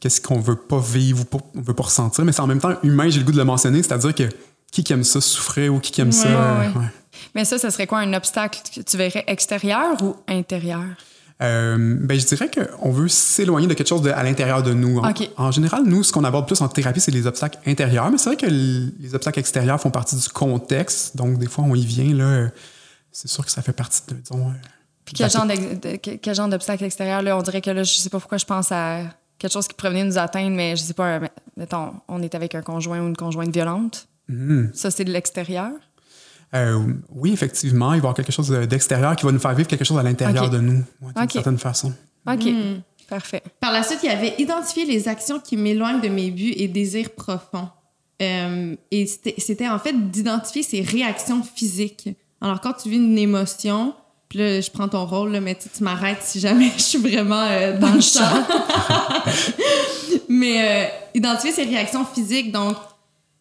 qu'est-ce qu'on veut pas vivre ou on veut pas ressentir. Mais c'est en même temps humain, j'ai le goût de le mentionner, c'est-à-dire que qui aime ça souffrir ou qui aime ça. Euh, Mais ça, ce serait quoi un obstacle que tu verrais extérieur ou intérieur? Euh, ben, je dirais qu'on veut s'éloigner de quelque chose à l'intérieur de nous. En, général, nous, ce qu'on aborde plus en thérapie, c'est les obstacles intérieurs, mais c'est vrai que les obstacles extérieurs font partie du contexte, donc des fois, on y vient là, c'est sûr que ça fait partie de, disons... euh, Puis quel genre, quel d'obstacle extérieur, là? On dirait que là, je sais pas pourquoi je pense à quelque chose qui venir nous atteindre, mais je sais pas, euh, mettons, on est avec un conjoint ou une conjointe violente. Mhm. Ça, c'est de l'extérieur? Euh, oui, effectivement, il va y avoir quelque chose de- d'extérieur qui va nous faire vivre quelque chose à l'intérieur de nous, ouais, d'une certaine façon. OK. Hmm. Parfait. Par la suite, il y avait identifié les actions qui m'éloignent de mes buts et désirs profonds. Euh, et c'était c'était en fait d'identifier ses réactions physiques. Alors, quand tu vis une émotion, puis là, je prends ton rôle, là, mais tu tu m'arrêtes si jamais je suis vraiment euh, dans le champ. mais euh, identifier ses réactions physiques, donc,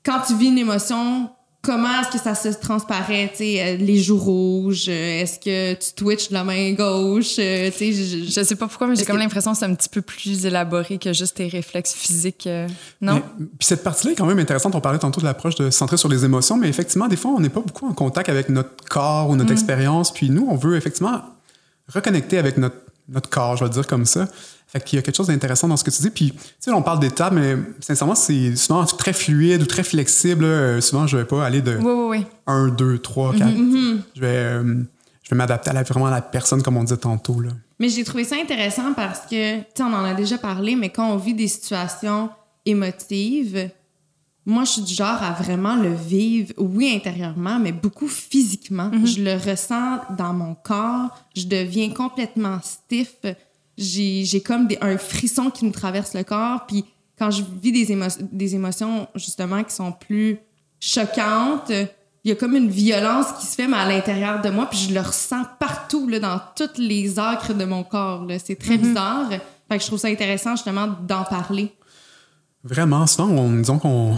quand tu vis une émotion, comment est-ce que ça se transparaît? Tu sais, euh, les joues rouges, euh, est-ce que tu twitches de la main gauche? euh, tu sais, je- je- Je sais pas pourquoi, mais j'ai comme que- l'impression que c'est un petit peu plus élaboré que juste tes réflexes physiques. Non? Puis cette partie-là est quand même intéressante. On parlait tantôt de l'approche de centrer sur les émotions, mais effectivement, des fois, on n'est pas beaucoup en contact avec notre corps ou notre Mm. expérience. Puis nous, on veut effectivement reconnecter avec notre, notre corps, je vais le dire comme ça. Fait qu'il y a quelque chose d'intéressant dans ce que tu dis. Puis, tu sais, on parle d'étapes, mais sincèrement, c'est souvent très fluide ou très flexible. Euh, souvent, je vais pas aller de Oui, oui, oui. 1, 2, 3, 4. Je vais, euh, je vais m'adapter à la, vraiment à la personne, comme on disait tantôt. Là. Mais j'ai trouvé ça intéressant parce que, tu sais, on en a déjà parlé, mais quand on vit des situations émotives, moi, je suis du genre à vraiment le vivre, oui, intérieurement, mais beaucoup physiquement. Je le ressens dans mon corps. Je deviens complètement stiff. J'ai comme des- un frisson qui me traverse le corps. Puis quand je vis des, émo- des émotions, justement, qui sont plus choquantes, il y a comme une violence qui se fait, mais à l'intérieur de moi, puis je le ressens partout, là, dans toutes les acres de mon corps. C'est très bizarre. Fait que je trouve ça intéressant, justement, d'en parler. Vraiment, souvent, on, disons qu'on.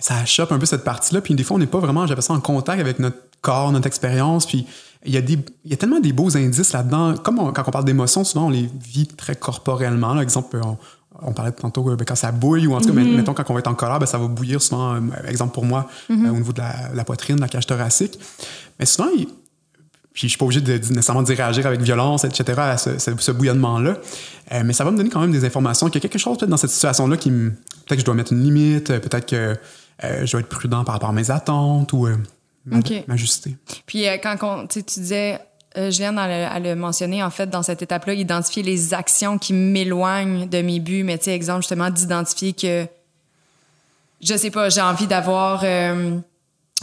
Ça achoppe un peu cette partie-là, puis des fois, on n'est pas vraiment, j'appelle ça, en contact avec notre corps, notre expérience, puis il y, a des, il y a tellement des beaux indices là-dedans. Comme on- quand on parle d'émotions, souvent, on les vit très corporellement. Là. Exemple, on, on parlait tantôt euh, ben, quand ça bouille, ou en tout cas, mais- mettons, quand on va être en colère, ben, ça va bouillir souvent, euh, exemple pour moi, euh, au niveau de la, la poitrine, de la cage thoracique. Mais souvent, il- puis je suis pas obligé de, de nécessairement d'y réagir avec violence, etc., à ce, ce- ce bouillonnement-là. Euh, mais ça va me donner quand même des informations qu'il y a quelque chose peut-être dans cette situation-là qui me... Peut-être que je dois mettre une limite, euh, peut-être que euh, je dois être prudent par rapport à mes attentes ou euh, m'ajuster. Puis quand on- tu sais, tu disais, euh, Juliane, a- a mentionné, en fait, dans cette étape-là, identifier les actions qui m'éloignent de mes buts. Mais tu sais, exemple, justement, d'identifier que, je sais pas, j'ai envie d'avoir euh,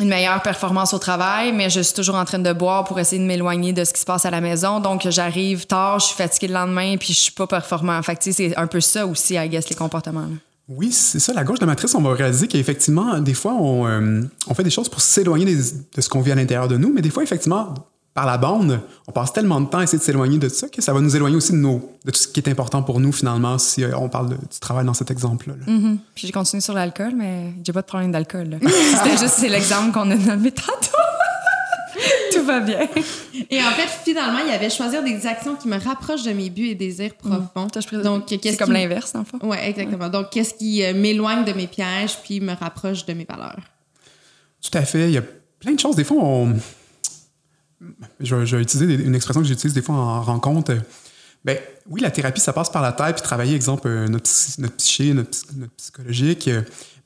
une meilleure performance au travail, mais je suis toujours en train de boire pour essayer de m'éloigner de ce qui se passe à la maison. Donc, j'arrive tard, je suis fatiguée le lendemain, puis je suis pas performant. Fait c'est un peu ça aussi, I guess, les comportements. Oui, c'est ça. La gauche de la matrice, on va réaliser qu'effectivement, des fois, on, euh, on fait des choses pour s'éloigner de ce qu'on vit à l'intérieur de nous, mais des fois, effectivement, par la bande, on passe tellement de temps à essayer de s'éloigner de ça que ça va nous éloigner aussi de, nos, de tout ce qui est important pour nous, finalement, si euh, on parle de- du travail dans cet exemple-là. là. Mhm. Puis j'ai continué sur l'alcool, mais j'ai pas de problème d'alcool. C'était juste c'est l'exemple qu'on a nommé tantôt. Tout va bien. Et en fait, finalement, il y avait choisir des actions qui me rapprochent de mes buts et désirs profonds. Toi, je pr- Donc, c'est comme qui- l'inverse, le fond. Ouais, exactement. Donc, qu'est-ce qui euh, m'éloigne de mes pièges puis me rapproche de mes valeurs? Tout à fait. Il y a plein de choses. Des fois, on. Je, je vais utiliser une expression que j'utilise des fois en rencontre. Ben, oui, la thérapie, ça passe par la tête, puis travailler, exemple, euh, notre, psy- notre psyché, notre, psy- notre psychologique.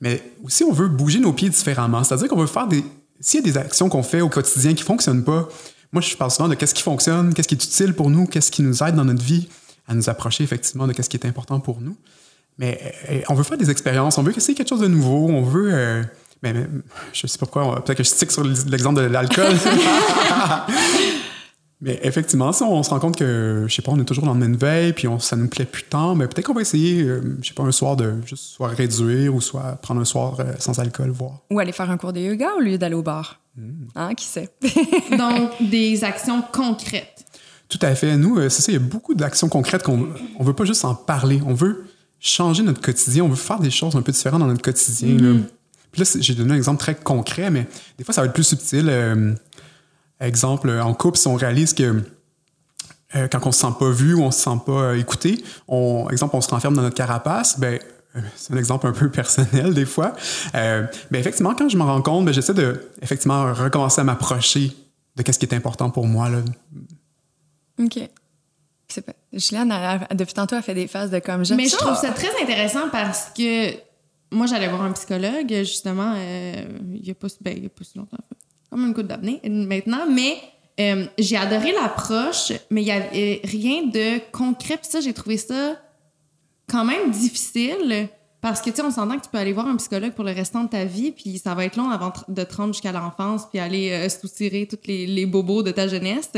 Mais aussi, on veut bouger nos pieds différemment. C'est-à-dire qu'on veut faire des. S'il y a des actions qu'on fait au quotidien qui ne fonctionnent pas, moi, je parle souvent de qu'est-ce qui fonctionne, qu'est-ce qui est utile pour nous, qu'est-ce qui nous aide dans notre vie à nous approcher effectivement de qu'est-ce qui est important pour nous. Mais euh, on veut faire des expériences, on veut essayer quelque chose de nouveau, on veut. euh, mais, mais, je sais pas pourquoi, peut-être que je stick sur l'exemple de l'alcool. mais effectivement, si on se rend compte que, je sais pas, on est toujours dans le même veille, puis on, ça nous plaît plus tant, mais peut-être qu'on va essayer, euh, je sais pas, un soir de juste soit réduire ou soit prendre un soir euh, sans alcool, voir. Ou aller faire un cours de yoga au lieu d'aller au bar. Hein, qui sait? Donc, des actions concrètes. Tout à fait. Nous, euh, c'est ça, il y a beaucoup d'actions concrètes qu'on on veut pas juste en parler. On veut changer notre quotidien. On veut faire des choses un peu différentes dans notre quotidien. là. Puis là, j'ai donné un exemple très concret, mais des fois, ça va être plus subtil. Euh, exemple, en couple, si on réalise que euh, quand on se sent pas vu ou on se sent pas euh, écouté, on, exemple, on se renferme dans notre carapace, ben, euh, c'est un exemple un peu personnel des fois. Euh, ben, effectivement, quand je me rends compte, ben, j'essaie de effectivement recommencer à m'approcher de qu'est-ce qui est important pour moi. Là. OK. C'est pas... Juliane, elle- elle- depuis tantôt, elle fait des phases de comme Mais je trouve ça très intéressant parce que moi, j'allais voir un psychologue, justement, euh, il y a pas, ben, a pas si longtemps, comme une coupe d'apnée maintenant, mais Euh, j'ai adoré l'approche, mais il y avait rien de concret. Puis ça, j'ai trouvé ça quand même difficile. Parce que, tu sais, on s'entend que tu peux aller voir un psychologue pour le restant de ta vie, puis ça va être long avant de te rendre jusqu'à l'enfance, puis aller euh, soutirer tous les, les, bobos de ta jeunesse.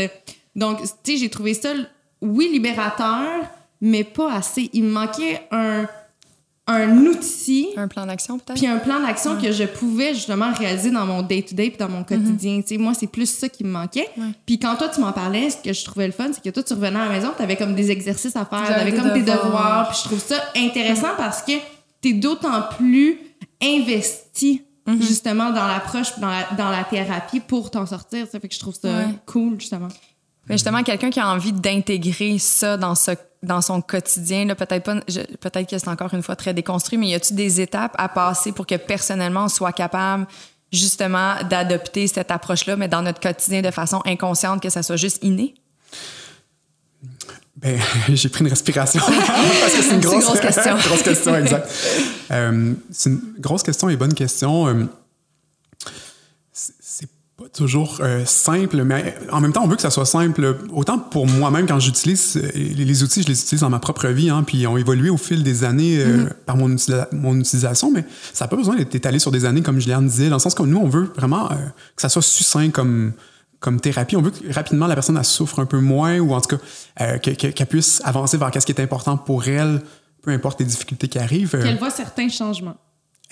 Donc, tu sais, j'ai trouvé ça, oui, libérateur, mais pas assez. Il me manquait un, un outil. Un plan d'action, peut-être? Puis un plan d'action que je pouvais justement réaliser dans mon day-to-day puis dans mon quotidien. Sais, moi, c'est plus ça qui me manquait. Puis quand toi, tu m'en parlais, ce que je trouvais le fun, c'est que toi, tu revenais à la maison, tu avais comme des exercices à faire, tu avais comme tes devoirs. Puis je trouve ça intéressant parce que tu es d'autant plus investi mm-hmm. justement dans l'approche dans la, dans la thérapie pour t'en sortir. Ça fait que je trouve ça cool, justement. Mais justement, quelqu'un qui a envie d'intégrer ça dans, ce, dans son quotidien, peut-être pas, peut-être que c'est encore une fois très déconstruit, mais y a-t-il des étapes à passer pour que personnellement on soit capable justement d'adopter cette approche-là, mais dans notre quotidien de façon inconsciente, que ça soit juste inné? Ben, j'ai pris une respiration parce que c'est une grosse, grosse question. grosse question, exact. Euh, c'est une grosse question et bonne question. Toujours euh, simple, mais en même temps, on veut que ça soit simple. Autant pour moi-même, quand j'utilise euh, les, outils, je les utilise dans ma propre vie, hein, puis ils ont évolué au fil des années euh, mm-hmm. par mon, mon, utilisation, mais ça n'a pas besoin d'être étalé sur des années, comme Juliane disait, dans le sens que nous, on veut vraiment que ça soit succinct comme, comme thérapie. On veut que rapidement la personne elle souffre un peu moins, ou en tout cas qu'elle puisse avancer vers ce qui est important pour elle, peu importe les difficultés qui arrivent. Qu'elle voit certains changements.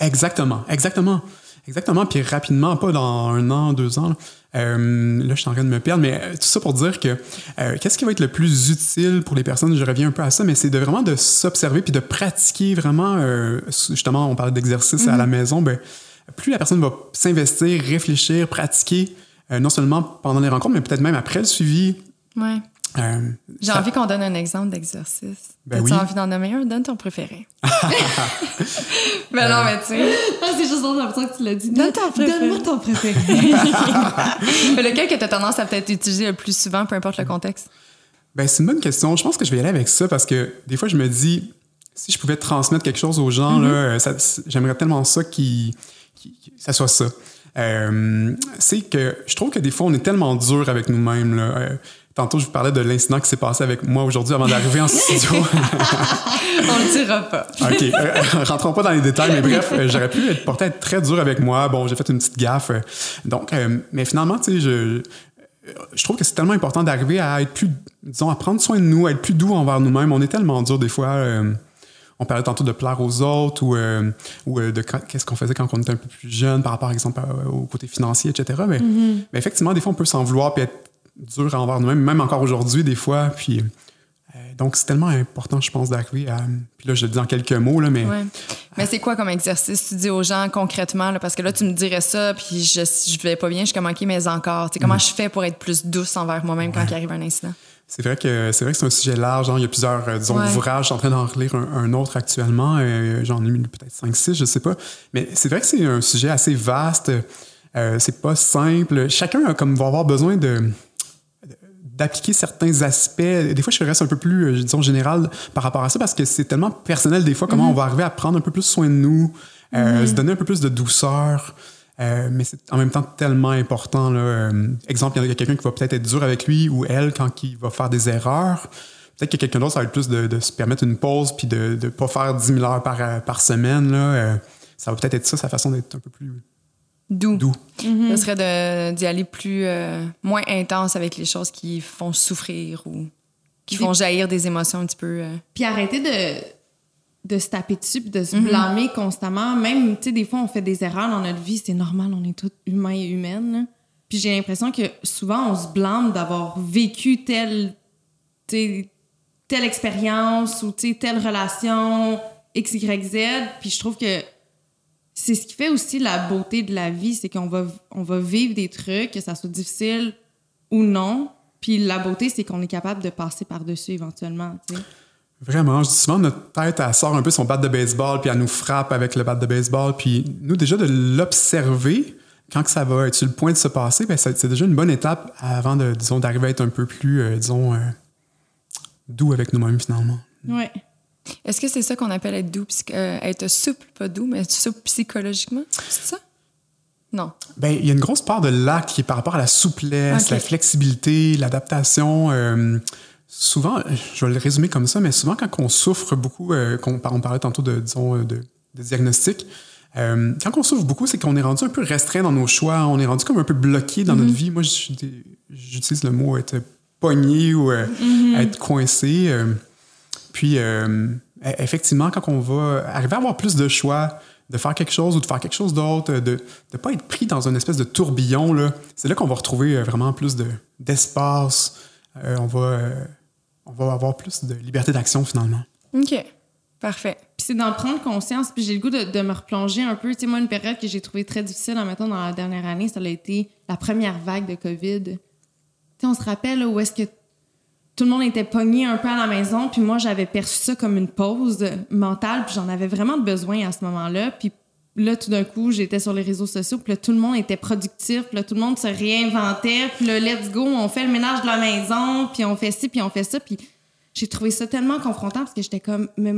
Exactement, exactement. Exactement, puis rapidement, pas dans un an, deux ans. Là, euh, là je suis en train de me perdre, mais euh, tout ça pour dire que euh, qu'est-ce qui va être le plus utile pour les personnes, je reviens un peu à ça, mais c'est de vraiment de s'observer puis de pratiquer vraiment, justement, on parlait d'exercice à la mm-hmm. maison, ben, plus la personne va s'investir, réfléchir, pratiquer, non seulement pendant les rencontres, mais peut-être même après le suivi. Ouais. Euh, J'ai envie qu'on donne un exemple d'exercice. Ben As-tu envie d'en nommer un? Donne ton préféré. ben non, mais tu sais. Ah, c'est juste l'impression que tu l'as dit. Donne ton préféré. Donne-moi ton préféré. Lequel que tu as tendance à peut-être utiliser le plus souvent, peu importe le contexte? Ben, c'est une bonne question. Je pense que je vais y aller avec ça parce que des fois, je me dis, si je pouvais transmettre quelque chose aux gens, mm-hmm. j'aimerais tellement ça que ça soit ça. Euh, c'est que je trouve que des fois, on est tellement dur avec nous-mêmes. Euh, Tantôt, je vous parlais de l'incident qui s'est passé avec moi aujourd'hui avant d'arriver en studio. On le dira pas. OK. Euh, rentrons pas dans les détails, mais bref, euh, j'aurais pu être porté à être très dur avec moi. Bon, j'ai fait une petite gaffe. Euh, donc, mais finalement, tu sais, je, je trouve que c'est tellement important d'arriver à être plus, disons, à prendre soin de nous, à être plus doux envers nous-mêmes. On est tellement dur des fois. on parlait tantôt de plaire aux autres ou, ou de qu'est-ce qu'on faisait quand on était un peu plus jeune par rapport, par exemple, au côté financier, etc. Mais, mm-hmm. mais effectivement, des fois, on peut s'en vouloir puis être dur envers nous-mêmes, même encore aujourd'hui, des fois. Puis, euh, donc, c'est tellement important, je pense, d'arriver à. Puis là, je le dis en quelques mots, là, mais. Mais c'est quoi comme exercice? Tu dis aux gens concrètement? Là, parce que là, tu me dirais ça, puis je, je vais pas bien, je suis comme, OK, mais encore. comment mm. je fais pour être plus douce envers moi-même quand il arrive un incident? C'est vrai que c'est vrai que c'est un sujet large. Hein. Il y a plusieurs euh, disons, ouvrages. Je suis en train d'en relire un, autre actuellement. Euh, j'en ai mis peut-être 5-6, je sais pas. Mais c'est vrai que c'est un sujet assez vaste. c'est pas simple. Chacun comme va avoir besoin de d'appliquer certains aspects. Des fois, je reste un peu plus, euh, disons, général par rapport à ça parce que c'est tellement personnel des fois comment mhm. on va arriver à prendre un peu plus soin de nous, euh, mhm. se donner un peu plus de douceur. Euh, mais c'est en même temps tellement important. Là. exemple, il y a quelqu'un qui va peut-être être dur avec lui ou elle quand il va faire des erreurs. Peut-être que quelqu'un d'autre, ça va être plus de, se permettre une pause puis de ne pas faire 10 000 heures par, par semaine. Là. ça va peut-être être ça, sa façon d'être un peu plus Doux. Doux. Mm-hmm. Ce serait d'y aller plus, euh, moins intense avec les choses qui font souffrir ou qui font jaillir des émotions un petit peu. Euh. Puis arrêter de, de se taper dessus puis de se mm-hmm. blâmer constamment. Même, tu sais, des fois, on fait des erreurs dans notre vie, c'est normal, on est tous humains et humaines. Puis j'ai l'impression que souvent, on se blâme d'avoir vécu telle, telle expérience ou telle relation X, Y, Z. Puis je trouve que c'est ce qui fait aussi la beauté de la vie, c'est qu'on va, on va vivre des trucs, que ça soit difficile ou non. Puis la beauté, c'est qu'on est capable de passer par-dessus éventuellement. Vraiment, je dis souvent, notre tête, elle sort un peu son bat de baseball, puis elle nous frappe avec le bat de baseball. Puis nous, déjà, de l'observer, quand ça va être sur le point de se passer, ben, c'est déjà une bonne étape avant de, disons, d'arriver à être un peu plus, euh, disons, euh, doux avec nous-mêmes, finalement. Ouais. Est-ce que c'est ça qu'on appelle être doux, euh, être souple, pas doux, mais souple psychologiquement? C'est ça? Non. Ben, il y a une grosse part de l'acte qui est par rapport à la souplesse, la flexibilité, l'adaptation. euh, souvent, je vais le résumer comme ça, mais souvent quand on souffre beaucoup, euh, qu'on- on parlait tantôt de, disons, euh, de, de diagnostic, euh, quand on souffre beaucoup, c'est qu'on est rendu un peu restreint dans nos choix, on est rendu comme un peu bloqué dans notre vie. Moi, j'utilise le mot être pogné ou euh, être coincé. euh, puis, euh, e- effectivement, quand on va arriver à avoir plus de choix, de faire quelque chose ou de faire quelque chose d'autre, de ne pas être pris dans une espèce de tourbillon, c'est là qu'on va retrouver euh, vraiment plus de- d'espace. Euh, on, va, on va avoir plus de liberté d'action finalement. OK. Parfait. Puis c'est d'en prendre conscience. Puis j'ai le goût de, de me replonger un peu. Tu sais, moi, une période que j'ai trouvée très difficile, mettons, dans la dernière année, ça a été la première vague de COVID. Tu sais, on se rappelle où est-ce que tout le monde était pogné un peu à la maison. Puis moi, j'avais perçu ça comme une pause mentale. Puis j'en avais vraiment besoin à ce moment-là. Puis là, tout d'un coup, j'étais sur les réseaux sociaux. Puis là, tout le monde était productif. Puis là, tout le monde se réinventait. Puis là, let's go, on fait le ménage de la maison. Puis on fait ci, puis on fait ça. Puis j'ai trouvé ça tellement confrontant parce que j'étais comme... mais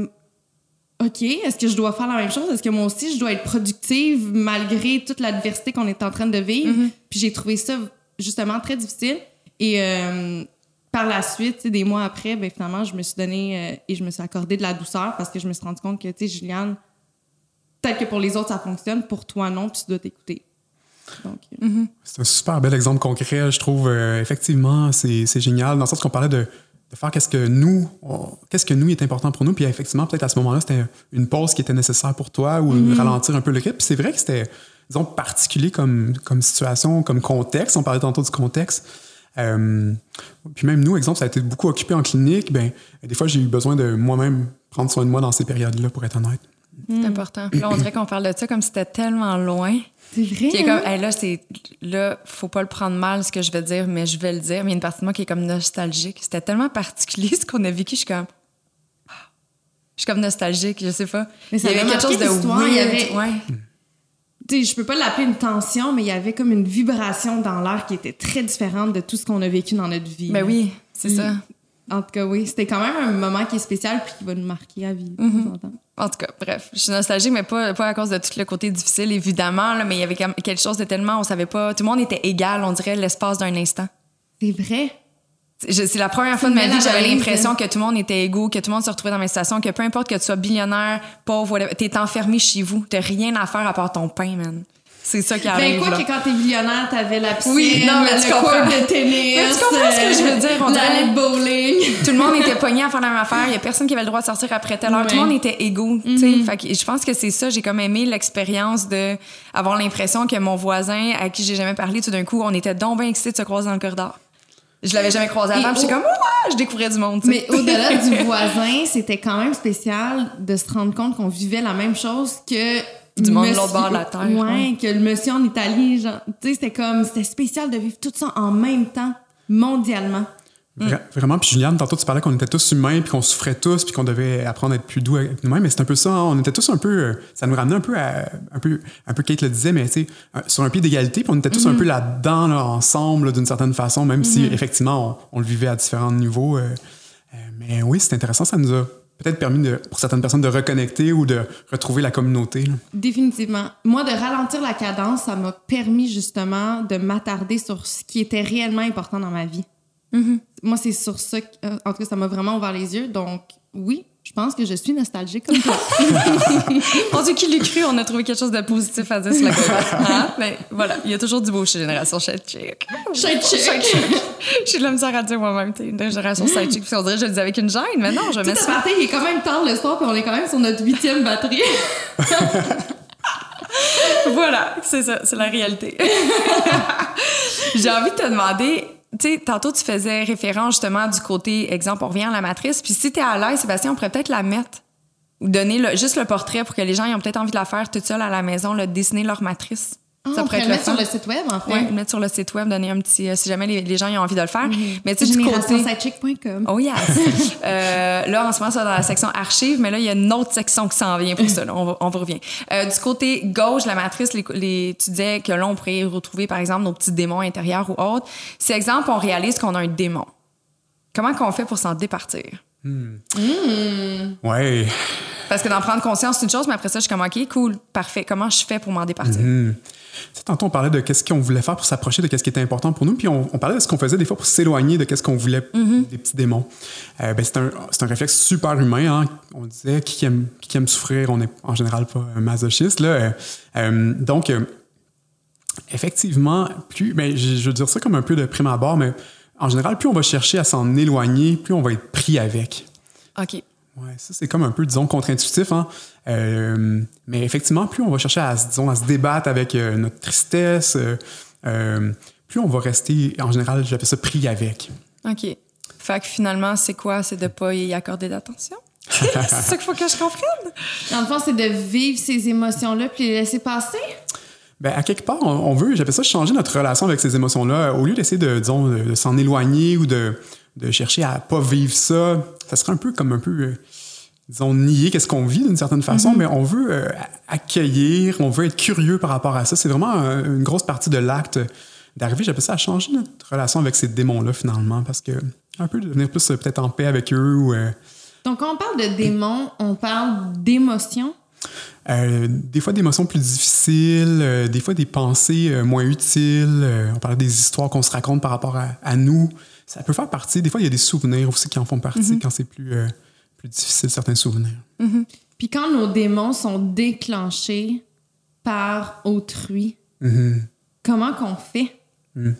OK, est-ce que je dois faire la même chose? Est-ce que moi aussi, je dois être productive malgré toute l'adversité qu'on est en train de vivre? Puis j'ai trouvé ça justement très difficile. Et euh, par la suite, des mois après, ben, finalement, je me suis donné euh, et je me suis accordé de la douceur parce que je me suis rendu compte que, tu sais, Juliane, peut-être que pour les autres, ça fonctionne, pour toi, non, puis tu dois t'écouter. Donc, euh, C'est un super bel exemple concret, je trouve. Euh, effectivement, c'est c'est génial, dans le sens qu'on parlait de, de faire qu'est-ce que nous, qu'est-ce que nous est important pour nous. Puis effectivement, peut-être à ce moment-là, c'était une pause qui était nécessaire pour toi ou ralentir un peu le rythme. Puis c'est vrai que c'était, disons, particulier comme, comme situation, comme contexte. On parlait tantôt du contexte. Euh, puis même nous, exemple, ça a été beaucoup occupé en clinique. Ben, des fois, j'ai eu besoin de moi-même prendre soin de moi dans ces périodes-là, pour être honnête. C'est important. Là, on dirait qu'on parle de ça comme si c'était tellement loin. c'est vrai. Qui est hein? comme, hey, là, c'est, là, faut pas le prendre mal ce que je vais dire, mais je vais le dire. Mais il y a une partie de moi qui est comme nostalgique. C'était tellement particulier ce qu'on a vécu. Je suis comme, je suis comme nostalgique, je sais pas. Mais ça il y avait quelque chose de weird. il y avait- Ouais. tu sais, je peux pas l'appeler une tension, mais il y avait comme une vibration dans l'air qui était très différente de tout ce qu'on a vécu dans notre vie. Ben oui, c'est Mm. ça. En tout cas, oui. C'était quand même un moment qui est spécial puis qui va nous marquer à vie. De temps en temps. En tout cas, bref, je suis nostalgique, mais pas, pas à cause de tout le côté difficile, évidemment, là, mais il y avait quelque chose de tellement, on savait pas, tout le monde était égal, on dirait, l'espace d'un instant. C'est vrai. C'est la première fois de ma vie que j'avais l'impression que tout le monde était égaux, que tout le monde se retrouvait dans la même situation, que peu importe que tu sois billionnaire, pauvre, t'es enfermé chez vous. T'as rien à faire à part ton pain, man. C'est ça qui arrive. Ben, quoi là. que quand t'es millionnaire, t'avais la piscine, Oui, non, mais le tu court comprends. de tennis. Mais tu comprends ce que je veux dire, on dirait- de bowling. Tout le monde était pogné à faire la même affaire. Il y a personne qui avait le droit de sortir après telle heure. Tout le monde était égaux. Mm-hmm. sais. Fait que je pense que c'est ça. J'ai comme aimé l'expérience de avoir l'impression que mon voisin, à qui j'ai jamais parlé, tout d'un coup, on était donc bien excités de se croiser dans le corridor. Je l'avais jamais croisé avant. Puis J'étais au- comme, ouais, je découvrais du monde. Mais au-delà du voisin, c'était quand même spécial de se rendre compte qu'on vivait la même chose que Du monde de l'autre bord de la terre, Ouais, ouais. que le monsieur en Italie, genre, tu sais, c'était comme c'était spécial de vivre tout ça en même temps mondialement. Vra- Vraiment, puis Juliane, tantôt tu parlais qu'on était tous humains, puis qu'on souffrait tous, puis qu'on devait apprendre à être plus doux avec nous-mêmes, mais c'est un peu ça, hein, on était tous un peu, ça nous ramenait un peu à, un peu, un peu Kate le disait, mais tu sais, sur un pied d'égalité, puis on était tous un peu là-dedans, là, ensemble, d'une certaine façon, même si effectivement on, on le vivait à différents niveaux. euh, euh, mais oui, c'est intéressant, ça nous a peut-être permis, de, pour certaines personnes, de reconnecter ou de retrouver la communauté. là. Définitivement. Moi, de ralentir la cadence, ça m'a permis justement de m'attarder sur ce qui était réellement important dans ma vie. Moi, c'est sur ça, que- euh, en tout cas, ça m'a vraiment ouvert les yeux. Donc, oui, je pense que je suis nostalgique comme toi. Mon Dieu, qui l'eût cru, on a trouvé quelque chose de positif à dire sur la. Hein? Mais voilà, il y a toujours du beau chez Génération Sidechick. Sidechick. Sidechick. J'ai de la misère à dire moi-même, t'es une Génération Sidechick. Puis on dirait que je le dis avec une gêne, mais non, je Tout me à suis partir, il est quand même tard le soir, puis on est quand même sur notre huitième batterie. Voilà, c'est ça, c'est la réalité. J'ai envie de te demander, tu sais, tantôt tu faisais référence justement du côté, exemple, on revient à la matrice, puis si t'es à l'aise, Sébastien, on pourrait peut-être la mettre ou donner juste le portrait pour que les gens ont peut-être envie de la faire toute seule à la maison, le dessiner leur matrice. Ah, ça on pourrait être le le mettre fun. sur le site web, en fait. Le mettre sur le site web, donner un petit, euh, si jamais les, les gens ont envie de le faire. Mais tu sais, du côté. Oh yes! Euh, là, en ce moment, c'est dans la section archives, mais là, il y a une autre section qui s'en vient pour ça. là. on, va, on va revient. Euh, du côté gauche, la matrice, les, les- tu disais que là, on pourrait y retrouver, par exemple, nos petits démons intérieurs ou autres. Si, exemple, on réalise qu'on a un démon, comment qu'on fait pour s'en départir? Ouais. Parce que d'en prendre conscience, c'est une chose, mais après ça, je suis comme, OK, cool, parfait. Comment je fais pour m'en départir? Mhm. Tu sais, tantôt, on parlait de qu'est-ce qu'on voulait faire pour s'approcher de qu'est-ce qui était important pour nous, puis on, on parlait de ce qu'on faisait des fois pour s'éloigner de qu'est-ce qu'on voulait, des petits démons. Euh, ben, c'est un, un réflexe super humain. Hein. On disait qui aime, qui aime souffrir, on n'est en général pas un masochiste. Là. Euh, euh, donc, euh, effectivement, plus, ben, je, je veux dire ça comme un peu de prime abord, mais en général, plus on va chercher à s'en éloigner, plus on va être pris avec. OK. Ouais, ça c'est comme un peu, disons, contre-intuitif. Hein? Euh, mais effectivement, plus on va chercher à, se- disons, à se débattre avec euh, notre tristesse, euh, euh, plus on va rester, en général, j'appelle ça pris avec. OK. Fait que finalement, c'est quoi? C'est de pas y accorder d'attention? c'est ça qu'il faut que je comprenne? Dans le fond, c'est de vivre ces émotions-là puis les laisser passer? Ben, à quelque part, on, on veut, j'appelle ça changer notre relation avec ces émotions-là. Au lieu d'essayer de, disons, de, de s'en éloigner ou de, de chercher à pas vivre ça, ça serait un peu comme un peu, euh, disons, nier qu'est-ce qu'on vit d'une certaine façon, mais on veut euh, accueillir, on veut être curieux par rapport à ça. C'est vraiment une grosse partie de l'acte d'arriver, j'appelle ça, à changer notre relation avec ces démons-là, finalement, parce que un peu devenir plus euh, peut-être en paix avec eux ou... euh, Donc, quand on parle de démons, on parle d'émotions? Euh, des fois des émotions plus difficiles, euh, des fois des pensées euh, moins utiles. on parlait des histoires qu'on se raconte par rapport à, à nous. Ça peut faire partie. Des fois, il y a des souvenirs aussi qui en font partie quand c'est plus, euh, plus difficile, certains souvenirs. Puis quand nos démons sont déclenchés par autrui, Mhm. comment qu'on fait? Euh,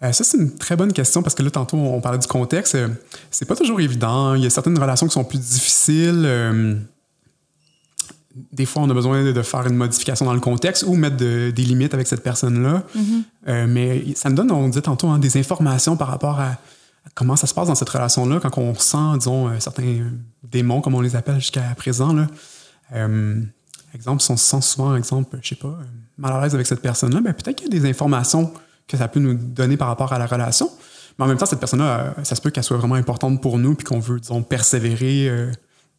ça, c'est une très bonne question parce que là, tantôt, on parlait du contexte. Euh, c'est pas toujours évident. Il y a certaines relations qui sont plus difficiles. Des fois, on a besoin de, de faire une modification dans le contexte ou mettre de- des limites avec cette personne-là. Euh, mais ça me donne, on disait tantôt, hein, des informations par rapport à, à comment ça se passe dans cette relation-là quand on sent, disons, euh, certains démons, comme on les appelle jusqu'à présent. Là. Euh, exemple, si on se sent souvent, exemple, je sais pas, mal à l'aise avec cette personne-là, ben, peut-être qu'il y a des informations que ça peut nous donner par rapport à la relation. Mais en même temps, cette personne-là, ça se peut qu'elle soit vraiment importante pour nous puis qu'on veut, disons, persévérer.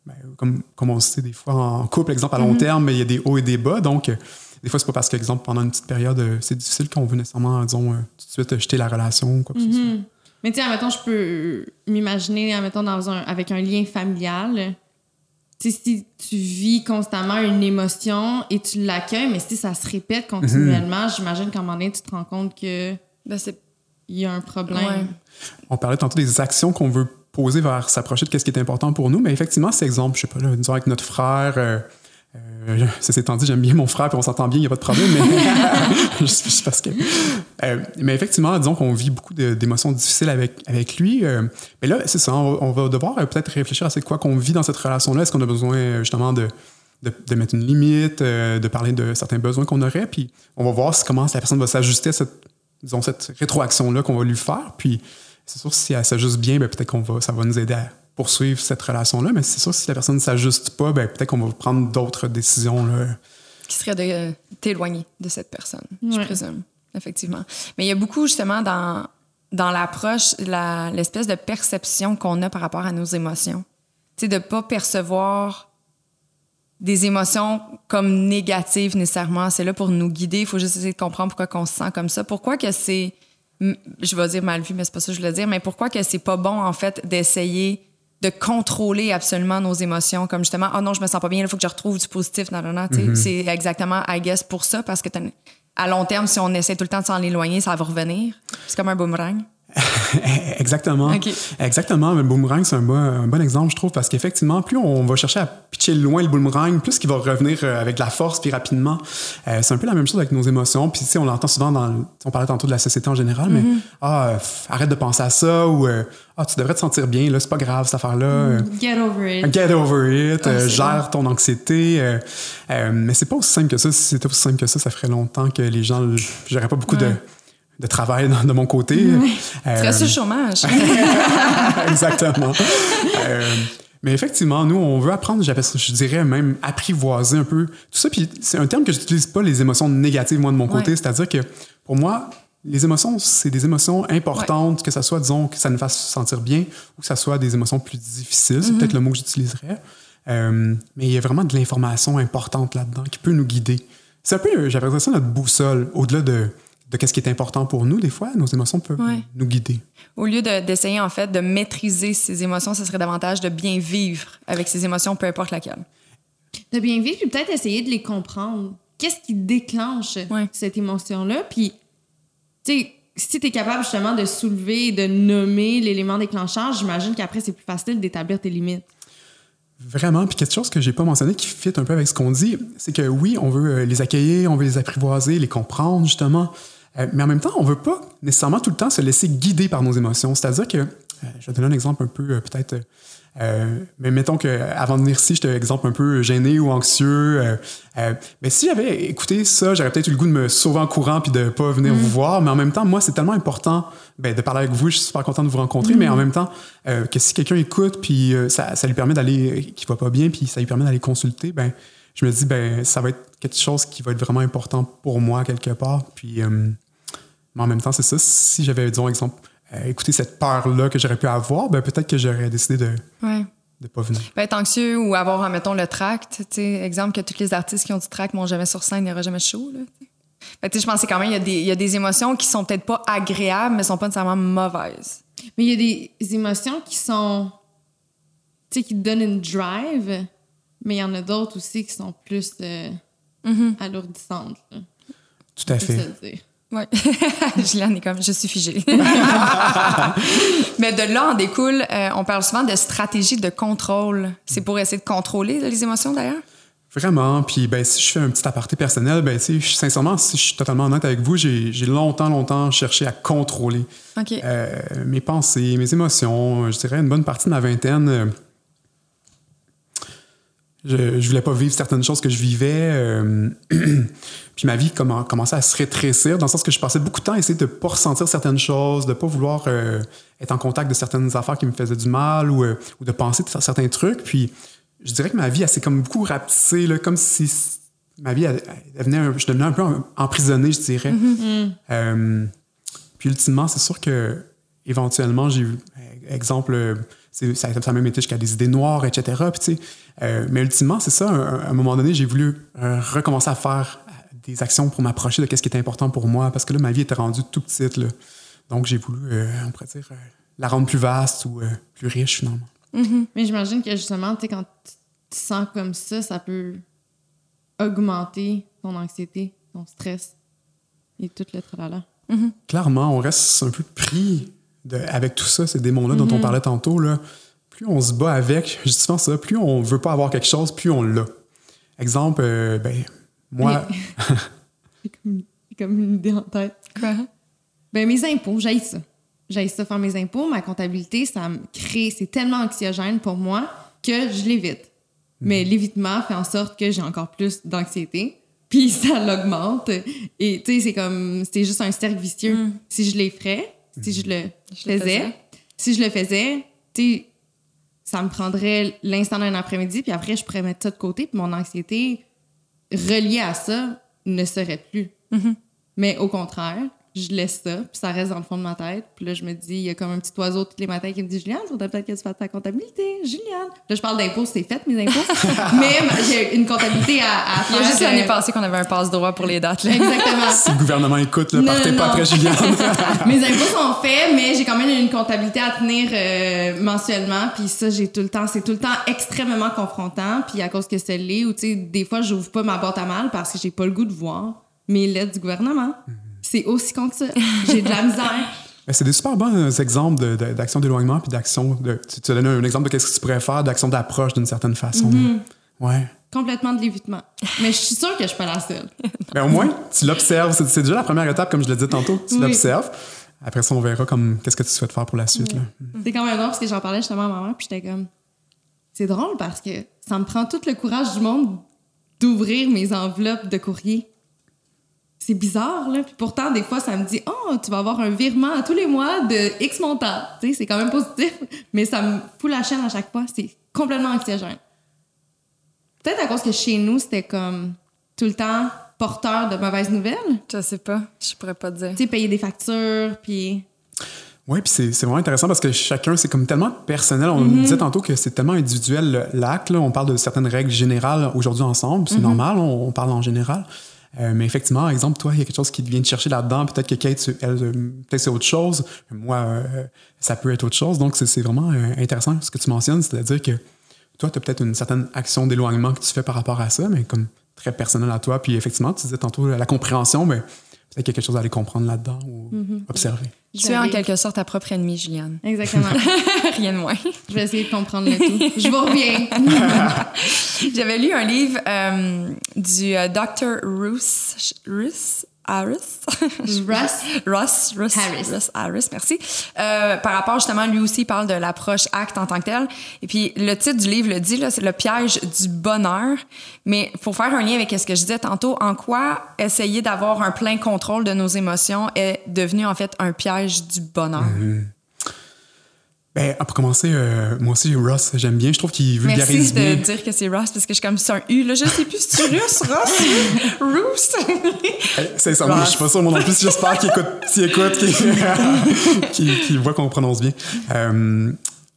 Ben, comme, comme on le sait des fois en couple, exemple, à long terme, mais il y a des hauts et des bas. Donc, euh, des fois, c'est pas parce que, exemple, pendant une petite période, euh, c'est difficile qu'on veut nécessairement, disons, euh, tout de suite jeter la relation ou quoi que ce soit. Mhm. Mais tu sais, admettons, je peux m'imaginer, admettons, dans un, avec un lien familial. Tu sais, si tu vis constamment une émotion et tu l'accueilles, mais si ça se répète continuellement, j'imagine qu'à un moment donné, tu te rends compte qu'il Ben, c'est... y a un problème. Ouais. On parlait tantôt des actions qu'on veut poser vers s'approcher de ce qui est important pour nous, mais effectivement, cet exemple, je sais pas, là, disons avec notre frère, euh, euh, ceci étant j'aime bien mon frère, puis on s'entend bien, il n'y a pas de problème, mais parce que... Euh, mais effectivement, disons qu'on vit beaucoup d'émotions difficiles avec, avec lui. mais là, c'est ça, on va, devoir peut-être réfléchir à c'est quoi qu'on vit dans cette relation-là. Est-ce qu'on a besoin justement de, de, mettre une limite, de parler de certains besoins qu'on aurait, puis on va voir comment la personne va s'ajuster à cette, disons, cette rétroaction-là qu'on va lui faire, puis c'est sûr, si elle s'ajuste bien, ben, peut-être qu'on va, ça va nous aider à poursuivre cette relation-là. Mais c'est sûr, si la personne ne s'ajuste pas, ben, peut-être qu'on va prendre d'autres décisions. Là. qui serait de euh, t'éloigner de cette personne, je présume, effectivement. Mais il y a beaucoup, justement, dans, dans l'approche, la- l'espèce de perception qu'on a par rapport à nos émotions. Tu sais, de pas percevoir des émotions comme négatives nécessairement. C'est là pour nous guider. Il faut juste essayer de comprendre pourquoi on se sent comme ça. Pourquoi que c'est, je vais dire mal vu, mais c'est pas ça que je voulais dire, mais pourquoi que c'est pas bon, en fait, d'essayer de contrôler absolument nos émotions, comme justement, oh non, je me sens pas bien, il faut que je retrouve du positif, non, non, non. tu sais. C'est exactement, I guess, pour ça, parce que à long terme, si on essaie tout le temps de s'en éloigner, ça va revenir. C'est comme un boomerang. Exactement. Ok. Exactement. Le boomerang, c'est un bon, un bon exemple, je trouve, parce qu'effectivement, plus on va chercher à pitcher loin le boomerang, plus qu'il va revenir euh, avec de la force puis rapidement. Euh, c'est un peu la même chose avec nos émotions. Puis, tu sais, on l'entend souvent dans. le- On parlait tantôt de la société en général, mais ah, euh, pff, arrête de penser à ça ou euh, ah, tu devrais te sentir bien, là, c'est pas grave cette affaire-là. Euh, Get over it. Get over it, Ah, euh, gère ton anxiété. euh, euh, mais c'est pas aussi simple que ça. Si c'était aussi simple que ça, ça ferait longtemps que les gens. J'aurais pas beaucoup de, de travail de mon côté. Tu Euh, sur le chômage. Exactement. Euh, mais effectivement, nous, on veut apprendre, je dirais même apprivoiser un peu tout ça. Puis c'est un terme que j'utilise pas, les émotions négatives, moi, de mon côté. Ouais. C'est-à-dire que pour moi, les émotions, c'est des émotions importantes, que ça soit, disons, que ça nous fasse sentir bien ou que ça soit des émotions plus difficiles. C'est peut-être le mot que j'utiliserais. Euh, mais il y a vraiment de l'information importante là-dedans qui peut nous guider. C'est un peu, euh, j'appellerais ça notre boussole, au-delà de, de qu'est-ce qui est important pour nous, des fois, nos émotions peuvent Ouais. nous guider. Au lieu de- d'essayer, en fait, de maîtriser ses émotions, ce serait davantage de bien vivre avec ses émotions, peu importe laquelle. De bien vivre, puis peut-être essayer de les comprendre. Qu'est-ce qui déclenche Ouais. cette émotion-là? Puis, tu sais, si tu es capable justement de soulever et de nommer l'élément déclencheur, j'imagine qu'après, c'est plus facile d'établir tes limites. Vraiment. Puis quelque chose que j'ai pas mentionné qui fit un peu avec ce qu'on dit, c'est que oui, on veut euh, les accueillir, on veut les apprivoiser, les comprendre, justement. Euh, mais en même temps, on veut pas nécessairement tout le temps se laisser guider par nos émotions. C'est-à-dire que, euh, je vais te donner un exemple un peu, euh, peut-être, euh, mais mettons que avant de venir ici, j'étais exemple un peu gêné ou anxieux. euh, euh, mais si j'avais écouté ça, j'aurais peut-être eu le goût de me sauver en courant puis de pas venir vous voir. Mais en même temps, moi, c'est tellement important ben, de parler avec vous. Je suis super content de vous rencontrer. Mais en même temps, que si quelqu'un écoute puis ça, ça lui permet d'aller, qui va pas bien puis ça lui permet d'aller consulter, ben, je me dis, ben, ça va être quelque chose qui va être vraiment important pour moi quelque part. Puis, mais en même temps, c'est ça. Si j'avais, disons, exemple, euh, écouté cette peur-là que j'aurais pu avoir, ben, peut-être que j'aurais décidé de Ouais. ne pas venir. Ben, être anxieux ou avoir, mettons, le tract. Exemple que tous les artistes qui ont du tract m'ont jamais sur scène, il n'y aura jamais de show. Là, sais, je pense que quand même, il y, a des, il y a des émotions qui sont peut-être pas agréables, mais sont pas nécessairement mauvaises. Mais il y a des émotions qui sont. Tu sais, qui te donnent une drive, mais il y en a d'autres aussi qui sont plus euh, alourdissantes. là. Tout à fait. Ouais. Juliane est comme, je suis figée. Mais de là en découle, euh, on parle souvent de stratégie de contrôle. C'est pour essayer de contrôler là, les émotions d'ailleurs? Vraiment. Puis, ben, si je fais un petit aparté personnel, ben, sincèrement, si je suis totalement honnête avec vous, j'ai longtemps, longtemps cherché à contrôler euh, mes pensées, mes émotions. Je dirais une bonne partie de ma vingtaine. Je, je voulais pas vivre certaines choses que je vivais. euh, puis ma vie commen- commençait à se rétrécir, dans le sens que je passais beaucoup de temps à essayer de pas ressentir certaines choses, de pas vouloir euh, être en contact de certaines affaires qui me faisaient du mal ou, euh, ou de penser de certains trucs. Puis je dirais que ma vie, elle s'est comme beaucoup rapetissée, là, comme si ma vie, elle, un- je devenais un peu em- emprisonné, je dirais. Euh, puis ultimement, c'est sûr que éventuellement, j'ai eu, euh, exemple, ça, ça a même été jusqu'à des idées noires, etc. Puis, tu sais, euh, mais ultimement, c'est ça, un- à un moment donné, j'ai voulu euh, recommencer à faire des actions pour m'approcher de ce qui était important pour moi, parce que là, ma vie était rendue tout petite. Là. Donc, j'ai voulu, euh, on pourrait dire, euh, la rendre plus vaste ou euh, plus riche, finalement. Mais j'imagine que justement, tu sais, quand tu te sens comme ça, ça peut augmenter ton anxiété, ton stress et tout le tralala. clairement, on reste un peu pris de- avec tout ça, ces démons-là dont on parlait tantôt. Là. Plus on se bat avec, je dis souvent ça, plus on veut pas avoir quelque chose, plus on l'a. Exemple, euh, ben, moi, J'ai comme, j'ai comme une idée en tête. Quoi? Ben, mes impôts, j'aille ça. J'aille ça faire mes impôts. Ma comptabilité, ça me crée, c'est tellement anxiogène pour moi que je l'évite. Mais l'évitement fait en sorte que j'ai encore plus d'anxiété. Puis ça l'augmente. Et tu sais, c'est comme, c'est juste un cercle vicieux. Si je les ferais, si je le Je le faisais, si je le faisais, tu sais, ça me prendrait l'instant d'un après-midi, puis après, je pourrais mettre ça de côté, puis mon anxiété reliée à ça ne serait plus. Mais au contraire, je laisse ça, puis ça reste dans le fond de ma tête. Puis là, je me dis, il y a comme un petit oiseau tous les matins qui me dit Juliane, faudrait peut-être que tu fasses ta comptabilité. Juliane. Là, je parle d'impôts, c'est fait, mes impôts. Mais j'ai une comptabilité à, à Il y faire. a juste euh, l'année passée qu'on avait un passe-droit pour les dates. Là. Exactement. si le gouvernement écoute, là, Non, partez non, pas après Juliane. Mes impôts sont faits, mais j'ai quand même une comptabilité à tenir euh, mensuellement. Puis ça, j'ai tout le temps, c'est tout le temps extrêmement confrontant. Puis à cause que c'est l'est, ou tu sais, des fois, j'ouvre pas ma boîte à mal parce que j'ai pas le goût de voir mes lettres du gouvernement. C'est aussi con que ça. J'ai de la misère. Ben, C'est des super bons exemples d'action d'éloignement puis d'action. Tu, tu as donné un exemple de ce que tu pourrais faire, d'action d'approche d'une certaine façon. Mm-hmm. Ouais. Complètement de l'évitement. Mais je suis sûre que je suis pas la seule. Mais au moins, tu l'observes. C'est déjà la première étape, comme je le disais tantôt. Tu Oui. l'observes. Après ça, on verra comme qu'est-ce que tu souhaites faire pour la suite. là. C'est quand même drôle parce que j'en parlais justement à ma mère, puis j'étais comme. C'est drôle parce que ça me prend tout le courage du monde d'ouvrir mes enveloppes de courrier. C'est bizarre, là. Puis pourtant, des fois, ça me dit Oh, tu vas avoir un virement à tous les mois de X montant. Tu sais, c'est quand même positif, mais ça me fout la chaîne à chaque fois. C'est complètement anxiogène. Peut-être à cause que chez nous, c'était comme tout le temps porteur de mauvaises nouvelles. Je sais pas. Je pourrais pas te dire. Tu sais, payer des factures, puis. Oui, puis c'est c'est vraiment intéressant parce que chacun, c'est comme tellement personnel. On Mm-hmm. disait tantôt que c'est tellement individuel l'acte. là. On parle de certaines règles générales aujourd'hui ensemble. Mm-hmm. C'est normal, on, on parle en général. Mais effectivement, exemple, toi, il y a quelque chose qui vient te chercher là-dedans. Peut-être que Kate, elle, peut-être c'est autre chose. Moi, ça peut être autre chose. Donc, c'est vraiment intéressant ce que tu mentionnes, c'est-à-dire que toi, tu as peut-être une certaine action d'éloignement que tu fais par rapport à ça, mais comme très personnel à toi. Puis effectivement, tu disais tantôt la compréhension, mais peut-être quelque chose à aller comprendre là-dedans ou mm-hmm. observer. Tu es en quelque sorte ta propre ennemie, Juliane. Exactement. Rien de moins. Je vais essayer de comprendre le tout. Je vous reviens. J'avais lu un livre euh, du euh, Dr. Ruth, Ruth Harris. Russ. Russ, Russ Harris. Russ Harris, merci. Euh, par rapport, justement, lui aussi, il parle de l'approche acte en tant que tel. Et puis, le titre du livre le dit, là, c'est le piège du bonheur. Mais pour faire un lien avec ce que je disais tantôt, en quoi essayer d'avoir un plein contrôle de nos émotions est devenu, en fait, un piège du bonheur? Mm-hmm. Ben, pour commencer, euh, moi aussi, Ross, j'aime bien. Je trouve qu'il vulgarise Merci de dire que c'est Ross, parce que je suis comme, c'est un U, là. Je sais plus si tu Russ, Ross, Roos. c'est ça, je suis pas sûr, moi non plus. J'espère qu'il écoute, qu'il écoute, qu'il voit qu'on prononce bien. Euh,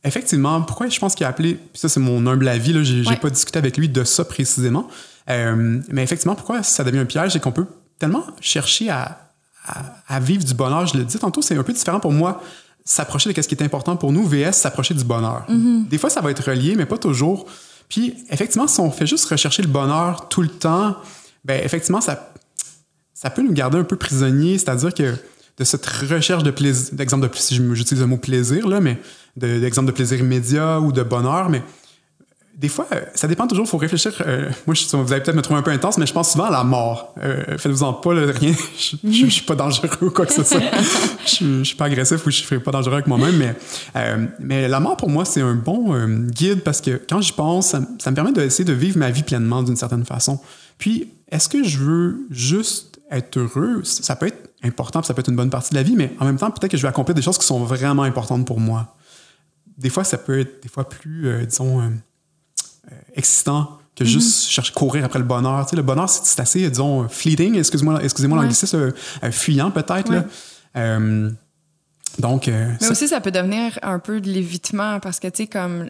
effectivement, pourquoi je pense qu'il a appelé, puis ça, c'est mon humble avis, là. J'ai pas discuté avec lui de ça précisément. Euh, mais effectivement, pourquoi ça devient un piège, c'est qu'on peut tellement chercher à, à, à, vivre du bonheur. Je le dis tantôt, c'est un peu différent pour moi s'approcher de ce qui est important pour nous, VS, s'approcher du bonheur. Mm-hmm. Des fois, ça va être relié, mais pas toujours. Puis, effectivement, si on fait juste rechercher le bonheur tout le temps, ben effectivement, ça, ça peut nous garder un peu prisonniers, c'est-à-dire que de cette recherche de plaisir, d'exemple de si j'utilise le mot plaisir, là, mais d'exemple de, de plaisir immédiat ou de bonheur, mais des fois, euh, ça dépend toujours, il faut réfléchir. Euh, moi, je, vous allez peut-être me trouver un peu intense, mais je pense souvent à la mort. Euh, Faites-vous-en pas, rien. je, je, suis pas dangereux ou quoi que ce soit. je, je, suis pas agressif ou je suis pas dangereux avec moi-même, mais, euh, mais la mort, pour moi, c'est un bon guide parce que quand j'y pense, ça, ça, me permet d'essayer de vivre ma vie pleinement d'une certaine façon. Puis, est-ce que je veux juste être heureux? Ça peut être important, ça peut être une bonne partie de la vie, mais en même temps, peut-être que je vais accomplir des choses qui sont vraiment importantes pour moi. Des fois, ça peut être des fois plus, disons, excitant que mhm. juste chercher courir après le bonheur. Tu sais, le bonheur, c'est assez, disons, fleeting, excusez-moi excusez-moi l'anglicisme, euh, fuyant peut-être. Euh, donc. Mais aussi, ça peut devenir un peu de l'évitement parce que, tu sais, comme.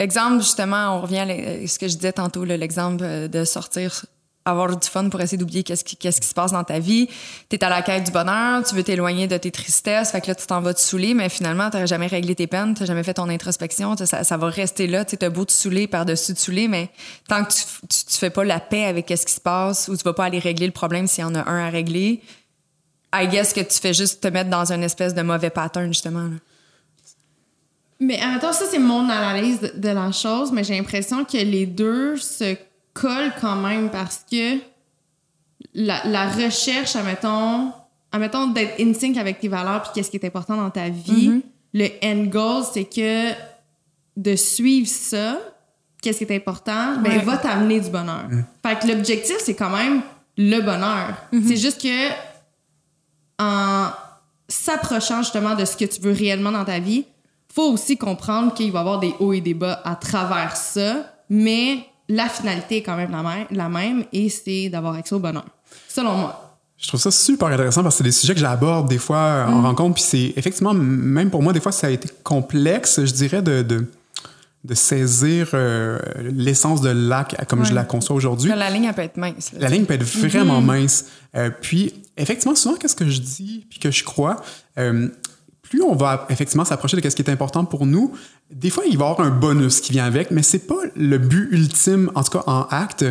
Exemple, justement, on revient à ce que je disais tantôt, l'exemple de sortir avoir du fun pour essayer d'oublier qu'est-ce qui, qu'est-ce qui se passe dans ta vie. Tu es à la quête du bonheur, tu veux t'éloigner de tes tristesses, fait que là, tu t'en vas te saouler, mais finalement, tu jamais réglé tes peines, tu jamais fait ton introspection, ça, va rester là. Tu as beau te saouler par-dessus te saouler, mais tant que tu, tu, fais pas la paix avec ce qui se passe ou tu vas pas aller régler le problème s'il y en a un à régler, I guess que tu fais juste te mettre dans une espèce de mauvais pattern, justement. Mais attends, ça, c'est mon analyse de la chose, mais j'ai l'impression que les deux se colle quand même parce que la, la recherche, admettons, admettons d'être in sync avec tes valeurs puis qu'est-ce qui est important dans ta vie, mm-hmm. le end goal, c'est que de suivre ça, qu'est-ce qui est important, ben, va t'amener du bonheur. Fait que l'objectif, c'est quand même le bonheur. Mm-hmm. C'est juste que en s'approchant justement de ce que tu veux réellement dans ta vie, faut aussi comprendre qu'il va y avoir des hauts et des bas à travers ça, mais la finalité est quand même la même, et c'est d'avoir accès au bonheur, selon moi. Je trouve ça super intéressant parce que c'est des sujets que j'aborde des fois en mm. rencontre, puis c'est effectivement, même pour moi, des fois, ça a été complexe, je dirais, de, de, saisir euh, l'essence de l'acte comme je la conçois aujourd'hui. La ligne, elle peut être mince. la ligne peut être vraiment mm-hmm. mince. Euh, puis, effectivement, souvent, qu'est-ce que je dis, puis que je crois, euh, plus on va effectivement s'approcher de ce qui est important pour nous, des fois, il va y avoir un bonus qui vient avec, mais c'est pas le but ultime, en tout cas en acte.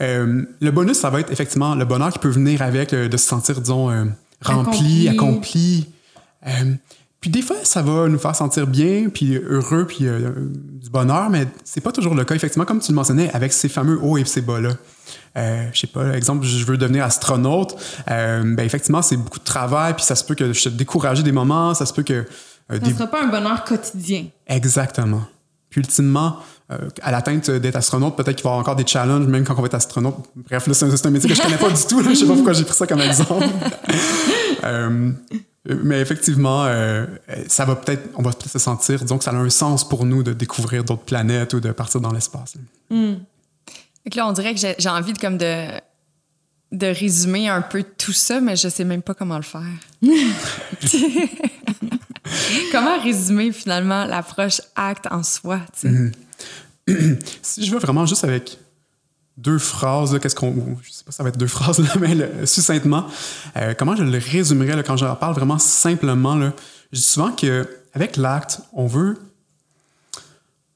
Euh, le bonus, ça va être effectivement le bonheur qui peut venir avec, euh, de se sentir, disons, euh, rempli, accompli. puis des fois, ça va nous faire sentir bien, puis heureux, puis du bonheur, mais c'est pas toujours le cas, effectivement, comme tu le mentionnais, avec ces fameux hauts et ces bas-là. Je sais pas, exemple, je veux devenir astronaute, ben effectivement, c'est beaucoup de travail, puis ça se peut que je te décourage des moments, ça se peut que ça ne sera pas un bonheur quotidien. Exactement. Puis ultimement, euh, à l'atteinte d'être astronaute, peut-être qu'il va y avoir encore des challenges, même quand on va être astronaute. Bref, là, c'est un, métier que je connais pas du tout. Je sais pas pourquoi j'ai pris ça comme exemple. Euh, mais effectivement, euh, ça va peut-être, on va peut-être se sentir, disons que ça a un sens pour nous de découvrir d'autres planètes ou de partir dans l'espace. Mm. là, on dirait que j'ai envie de, comme de, de résumer un peu tout ça, mais je sais même pas comment le faire. Comment résumer finalement l'approche acte en soi? Mhm. si je veux vraiment juste avec deux phrases, qu'est-ce qu'on. Je sais pas ça va être deux phrases, là, mais succinctement, euh, comment je le résumerais là, quand je parle vraiment simplement, là, je dis souvent qu'avec l'acte, on veut,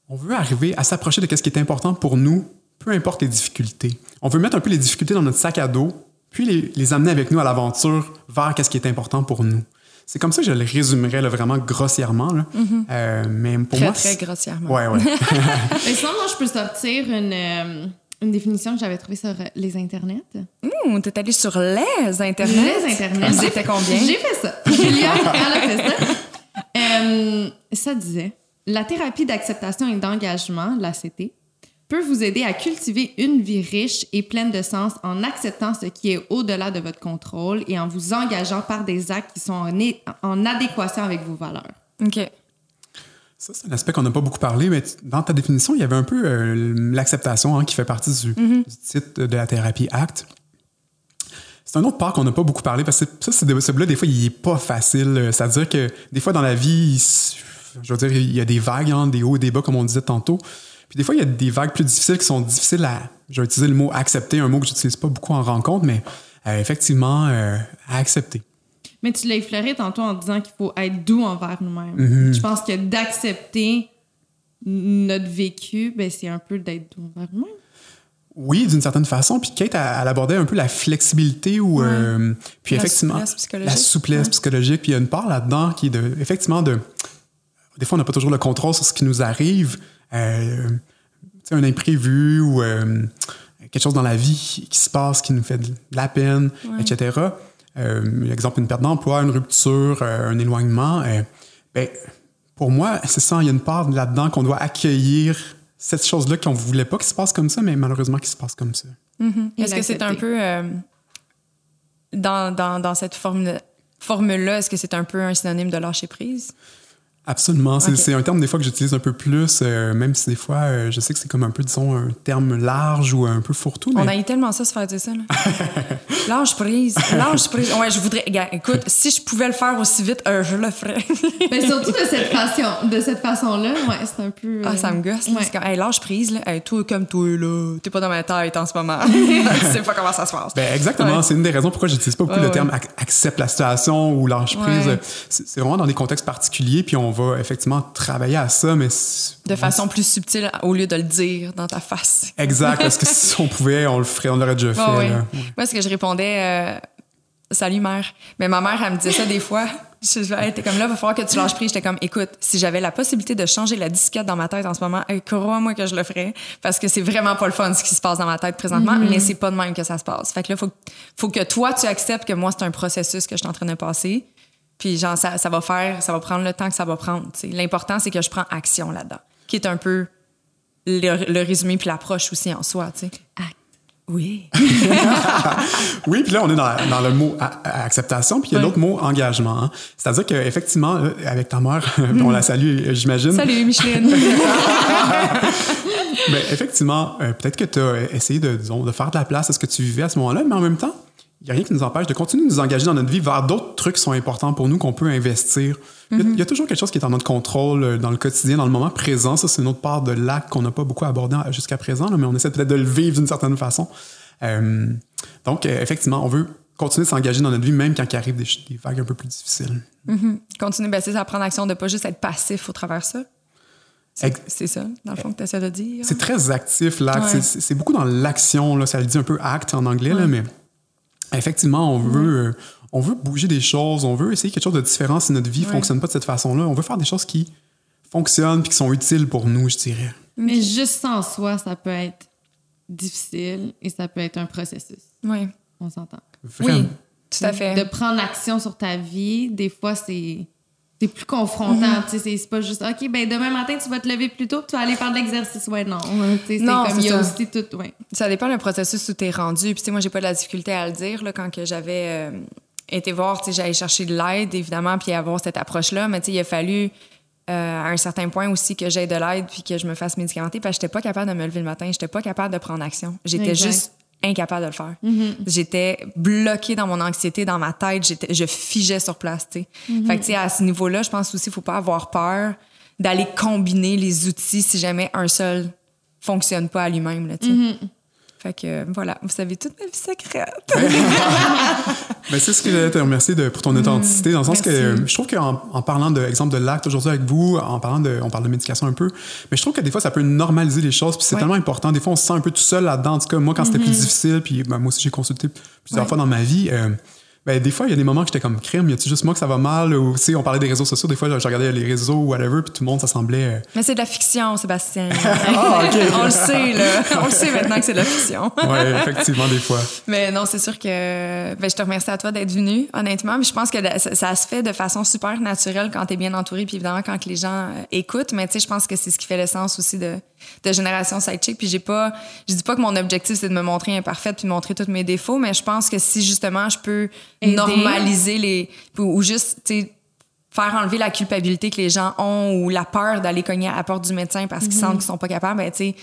on veut arriver à s'approcher de ce qui est important pour nous, peu importe les difficultés. On veut mettre un peu les difficultés dans notre sac à dos, puis les amener avec nous à l'aventure vers ce qui est important pour nous. C'est comme ça que je le résumerais là, vraiment grossièrement. Là. Euh, mais pour Très, moi, très grossièrement. Ouais, ouais. Mais sinon, moi, je peux sortir une, euh, une définition que j'avais trouvée sur euh, les internets. Ouh, t'es allé sur les internets? Les internets. Ils étaient combien? J'ai fait ça. Julia, elle a fait ça. Euh, ça disait La thérapie d'acceptation et d'engagement, la CT, peut vous aider à cultiver une vie riche et pleine de sens en acceptant ce qui est au-delà de votre contrôle et en vous engageant par des actes qui sont en, adéquation avec vos valeurs. OK. Ça, c'est un aspect qu'on n'a pas beaucoup parlé, mais dans ta définition, il y avait un peu euh, l'acceptation hein, qui fait partie du, du titre de la thérapie ACT. C'est un autre part qu'on n'a pas beaucoup parlé parce que ça, c'est de- celui-là, des fois, il est pas facile. Euh, C'est-à-dire que des fois, dans la vie, il je veux dire, il y a des vagues, hein, des hauts et des bas, comme on disait tantôt. Puis des fois, il y a des vagues plus difficiles qui sont difficiles à. Je vais utiliser le mot accepter, un mot que j'utilise pas beaucoup en rencontre, mais euh, effectivement, euh, à accepter. Mais tu l'as effleuré tantôt en disant qu'il faut être doux envers nous-mêmes. Je pense que d'accepter notre vécu, ben, c'est un peu d'être doux envers nous-mêmes. Oui, d'une certaine façon. Puis Kate, elle, elle abordait un peu la flexibilité ou euh, puis La effectivement souplesse psychologique. la souplesse Ouais. psychologique. Puis il y a une part là-dedans qui est de, effectivement de. Des fois, on n'a pas toujours le contrôle sur ce qui nous arrive. Euh, un imprévu ou euh, quelque chose dans la vie qui se passe qui nous fait de la peine, etc. Euh, exemple, une perte d'emploi, une rupture, euh, un éloignement. euh, ben, pour moi, c'est ça, il y a une part là-dedans qu'on doit accueillir cette chose-là qu'on ne voulait pas qu'il se passe comme ça, mais malheureusement qu'il se passe comme ça. Et Est-ce que c'est un peu. euh, dans, dans, dans cette formule- formule-là, est-ce que c'est un peu un synonyme de lâcher prise? Absolument. C'est Ok. c'est un terme des fois que j'utilise un peu plus, euh, même si des fois, euh, je sais que c'est comme un peu, disons, un terme large ou un peu fourre-tout. On Mais... a eu tellement ça se faire dire ça. Là. lâche prise, lâche prise. Ouais, je voudrais. Gars, écoute, si je pouvais le faire aussi vite, euh, je le ferais. Mais surtout de cette façon, de cette façon-là, ouais, c'est un peu. ah, ça me gosse. Ouais. C'est comme, hey, lâche prise, là. Hey, toi, comme toi, là. T'es pas dans ma tête en ce moment. tu sais pas comment ça se passe. Ben, exactement. Ouais. C'est une des raisons pourquoi j'utilise pas beaucoup Ouais, le terme ac- accepte la situation ou lâche prise. C'est vraiment dans des contextes particuliers, puis on va effectivement travailler à ça, mais. de façon plus subtile au lieu de le dire dans ta face. Exact, parce que si on pouvait, on le ferait, on l'aurait déjà fait. Là. Moi, ce que je répondais, euh, salut mère? Mais ma mère, elle me disait ça des fois. Je elle était comme là, il va falloir que tu lâches prise. J'étais comme, écoute, si j'avais la possibilité de changer la disquette dans ma tête en ce moment, crois-moi que je le ferais. Parce que c'est vraiment pas le fun ce qui se passe dans ma tête présentement, mais c'est pas de même que ça se passe. Fait que là, faut, faut que toi, tu acceptes que moi, c'est un processus que je suis en train de passer. Puis, genre, ça, ça va faire, ça va prendre le temps que ça va prendre. L'important, c'est que je prends action là-dedans, qui est un peu le, le résumé puis l'approche aussi en soi, tu sais. Acte. Oui. Oui, puis là, on est dans, dans le mot acceptation, puis il y a Ouais. l'autre mot engagement. hein. C'est-à-dire qu'effectivement, là, avec ta mère, on la salue, euh, j'imagine. Salut, Micheline. Mais effectivement, euh, peut-être que tu as essayé de, disons, de faire de la place à ce que tu vivais à ce moment-là, mais en même temps, il n'y a rien qui nous empêche de continuer de nous engager dans notre vie vers d'autres trucs qui sont importants pour nous, qu'on peut investir. Il y a- y, a toujours quelque chose qui est en notre contrôle euh, dans le quotidien, dans le moment présent. Ça, c'est une autre part de l'acte qu'on n'a pas beaucoup abordé jusqu'à présent, là, mais on essaie peut-être de le vivre d'une certaine façon. Euh, donc, euh, effectivement, on veut continuer de s'engager dans notre vie, même quand il arrive des, vagues un peu plus difficiles. Continuer ben, c'est ça, prendre action, de pas juste être passif au travers ça. C'est ça, dans le fond, que tu essaies de dire. C'est très actif, l'acte. Ouais. C'est- beaucoup dans l'action. là. Ça le dit un peu acte en anglais, là, mais effectivement, on veut, euh, on veut bouger des choses. On veut essayer quelque chose de différent si notre vie ne Ouais. fonctionne pas de cette façon-là. On veut faire des choses qui fonctionnent puis qui sont utiles pour nous, je dirais. Mais juste sans soi, ça peut être difficile et ça peut être un processus. Oui. On s'entend. Vraiment. Oui, tout à fait. De prendre action sur ta vie, des fois, c'est. C'est plus confrontant, tu sais, c'est- pas juste OK, ben demain matin tu vas te lever plus tôt, tu vas aller faire de l'exercice. Ouais, non, hein, tu sais, c'est Non, comme il y a ça. aussi tout, ouais. Ça dépend le processus où tu es rendu. Puis, tu sais, moi, j'ai pas de la difficulté à le dire. Là, quand j'avais euh, été voir, j'allais chercher de l'aide, évidemment, puis avoir cette approche-là. Mais, tu sais, il a fallu, euh, à un certain point aussi, que j'aie de l'aide puis que je me fasse médicamenter. Parce que j'étais pas capable de me lever le matin. J'étais pas capable de prendre action. J'étais juste incapable de le faire. J'étais bloquée dans mon anxiété, dans ma tête. J'étais, je figeais sur place, tu sais. Fait que, tu sais, à ce niveau-là, je pense aussi qu'il faut pas avoir peur d'aller combiner les outils si jamais un seul fonctionne pas à lui-même, là, tu sais. Fait que voilà, vous savez toute ma vie secrète. Ben, c'est ce que j'allais te remercier de, pour ton authenticité, dans le sens que merci. je trouve qu'en en parlant de exemple de l'acte aujourd'hui avec vous, en parlant de, on parle de médication un peu, mais je trouve que des fois ça peut normaliser les choses, puis c'est Ouais. tellement important. Des fois on se sent un peu tout seul là-dedans. En tout cas, moi quand c'était plus difficile, puis ben, moi aussi j'ai consulté plusieurs Ouais. fois dans ma vie. euh, ben, des fois, il y a des moments que j'étais comme crime, y a-tu juste moi que ça va mal? Ou, tu on parlait des réseaux sociaux, des fois, je regardais les réseaux ou whatever, puis tout le monde, ça semblait. euh, Mais c'est de la fiction, Sébastien. Ah. On le sait, là. On le sait maintenant que c'est de la fiction. ouais, effectivement, des fois. Mais non, c'est sûr que ben, je te remercie à toi d'être venu, honnêtement. Mais je pense que ça, ça se fait de façon super naturelle quand tu es bien entouré, puis évidemment quand que les gens euh, écoutent. Mais tu sais, je pense que c'est ce qui fait l'essence aussi de, de Génération Sidechick. Puis j'ai pas, je dis pas que mon objectif c'est de me montrer imparfaite puis de montrer tous mes défauts, mais je pense que si justement je peux Aider. normaliser les, ou, ou juste, faire enlever la culpabilité que les gens ont ou la peur d'aller cogner à la porte du médecin parce qu'ils sentent qu'ils sont pas capables, ben tu sais,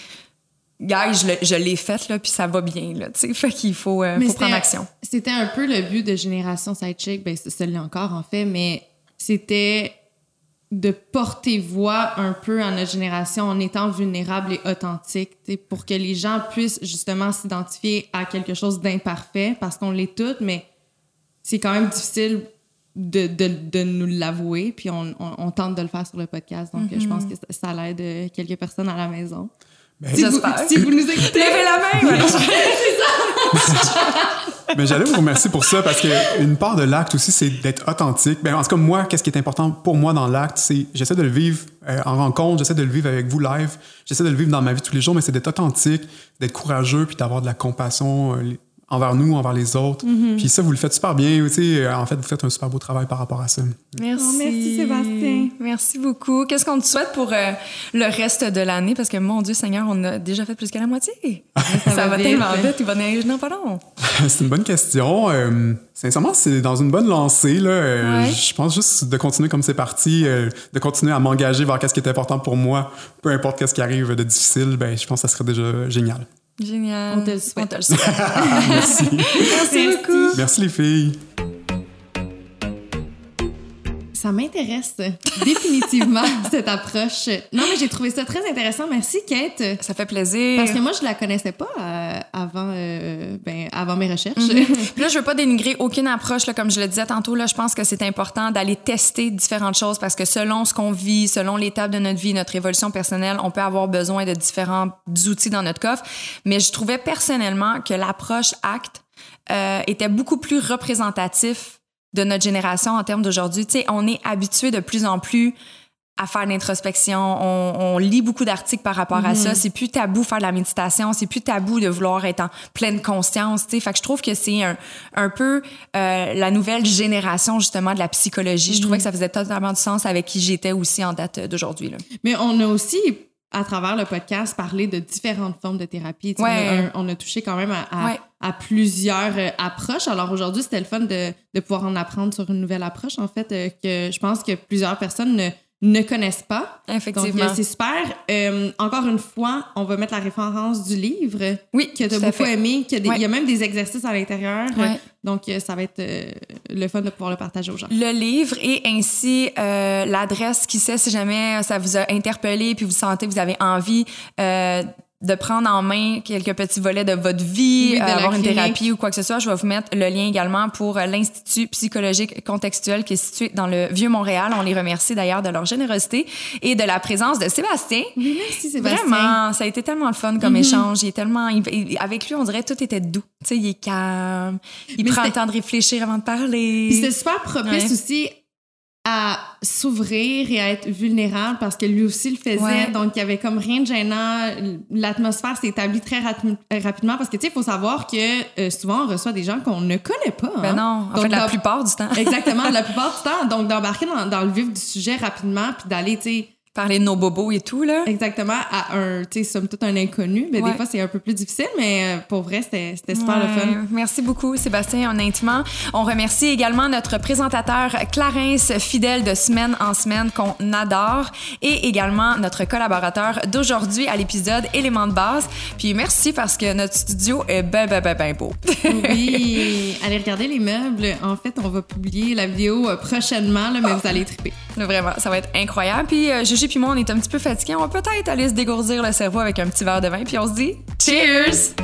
gars, je, l'ai faite là, puis ça va bien là, tu sais, fait qu'il faut, euh, faut prendre action. C'était un peu le but de Génération Sidechick, ben c'est celui encore en fait, mais c'était de porter voix un peu à notre génération en étant vulnérable et authentique, tu sais, pour que les gens puissent justement s'identifier à quelque chose d'imparfait, parce qu'on l'est toutes, mais c'est quand même difficile de, de, de nous l'avouer, puis on, on, on tente de le faire sur le podcast, donc je pense que ça, ça l'aide euh, quelques personnes à la maison. Ben, Si vous, J'espère. si vous nous écoutez, Levez la main! ouais. Mais j'allais vous remercier pour ça parce que une part de l'acte aussi, c'est d'être authentique. Ben, en tout cas, moi, qu'est-ce qui est important pour moi dans l'acte, c'est j'essaie de le vivre euh, en rencontre, j'essaie de le vivre avec vous live, j'essaie de le vivre dans ma vie tous les jours, mais c'est d'être authentique, d'être courageux, puis d'avoir de la compassion euh, envers nous, envers les autres. Puis ça, vous le faites super bien. Tu sais, euh, en fait, vous faites un super beau travail par rapport à ça. Merci. Oh, merci, Sébastien. Merci beaucoup. Qu'est-ce qu'on te souhaite pour euh, le reste de l'année? Parce que, mon Dieu Seigneur, on a déjà fait plus que la moitié. ça, va va vite. tellement vite. Il va neiger dans pas long. c'est une bonne question. Euh, sincèrement, c'est dans une bonne lancée. Là. Euh, Ouais. Je pense juste de continuer comme c'est parti, euh, de continuer à m'engager vers qu'est-ce qui est important pour moi, peu importe qu'est-ce qui arrive de difficile. Ben, je pense que ça serait déjà génial. Génial. On te le souhaite. On te le souhaite. Merci. Merci beaucoup. Merci les filles. Ça m'intéresse définitivement, cette approche. Non, mais j'ai trouvé ça très intéressant. Merci, Kate. Ça fait plaisir. Parce que moi, je la connaissais pas euh, avant, euh, ben, avant mes recherches. Puis là, je veux pas dénigrer aucune approche. Là, comme je le disais tantôt, là, je pense que c'est important d'aller tester différentes choses parce que selon ce qu'on vit, selon l'étape de notre vie, notre évolution personnelle, on peut avoir besoin de différents outils dans notre coffre. Mais je trouvais personnellement que l'approche ACT euh, était beaucoup plus représentatif de notre génération en termes d'aujourd'hui. Tu sais, on est habitué de plus en plus à faire de l'introspection. On, on lit beaucoup d'articles par rapport à ça. C'est plus tabou faire de la méditation. C'est plus tabou de vouloir être en pleine conscience. Tu sais, fait que je trouve que c'est un, un peu euh, la nouvelle génération justement de la psychologie. Je trouvais que ça faisait totalement du sens avec qui j'étais aussi en date d'aujourd'hui. Mais on a aussi, à travers le podcast, parlé de différentes formes de thérapie. Ouais. On, a, on a touché quand même à, à- Ouais. À plusieurs euh, approches. Alors aujourd'hui, c'était le fun de, de pouvoir en apprendre sur une nouvelle approche, en fait, euh, que je pense que plusieurs personnes ne, ne connaissent pas. Donc, Effectivement. euh, c'est super. Euh, encore une fois, on va mettre la référence du livre oui, que tu as beaucoup fait. aimé. qu'il y a des- Ouais. Il y a même des exercices à l'intérieur. Ouais. Donc, euh, ça va être le fun de pouvoir le partager aux gens. Le livre et ainsi l'adresse qui sait si jamais ça vous a interpellé puis vous sentez que vous avez envie de prendre en main quelques petits volets de votre vie, Oui, de avoir une thérapie ou quoi que ce soit, je vais vous mettre le lien également pour euh, l'Institut psychologique contextuel qui est situé dans le Vieux-Montréal. On les remercie d'ailleurs de leur générosité et de la présence de Sébastien. Oui, merci, Sébastien. Vraiment, ça a été tellement le fun comme échange. Il est tellement, il- avec lui, on dirait tout était doux. Tu sais, il est calme. Il Mais prend le temps de réfléchir avant de parler. C'était super propice Ouais. aussi à s'ouvrir et à être vulnérable parce que lui aussi le faisait. Ouais. Donc, il y avait comme rien de gênant. L'atmosphère s'est établie très rapi- rapidement parce que, tu sais, il faut savoir que euh, souvent, on reçoit des gens qu'on ne connaît pas. Ben hein. non, en Donc, fait, la plupart du temps. Exactement, la plupart du temps. Donc, d'embarquer dans, dans le vif du sujet rapidement puis d'aller, tu sais, Parler de nos bobos et tout, là. exactement à un, tu sais, somme toute un inconnu. Mais Ouais. des fois, c'est un peu plus difficile, mais euh, pour vrai, c'était super le fun. Merci beaucoup, Sébastien, honnêtement. On remercie également notre présentateur Clarence, fidèle de semaine en semaine, qu'on adore, et également notre collaborateur d'aujourd'hui à l'épisode Éléments de base. Puis merci parce que notre studio est ben, ben, ben, ben beau. Oui, allez regarder les meubles. En fait, on va publier la vidéo euh, prochainement, là, mais vous allez triper. Vraiment, ça va être incroyable. Puis euh, Gigi puis moi, on est un petit peu fatigués. On va peut-être aller se dégourdir le cerveau avec un petit verre de vin. Puis on se dit Cheers!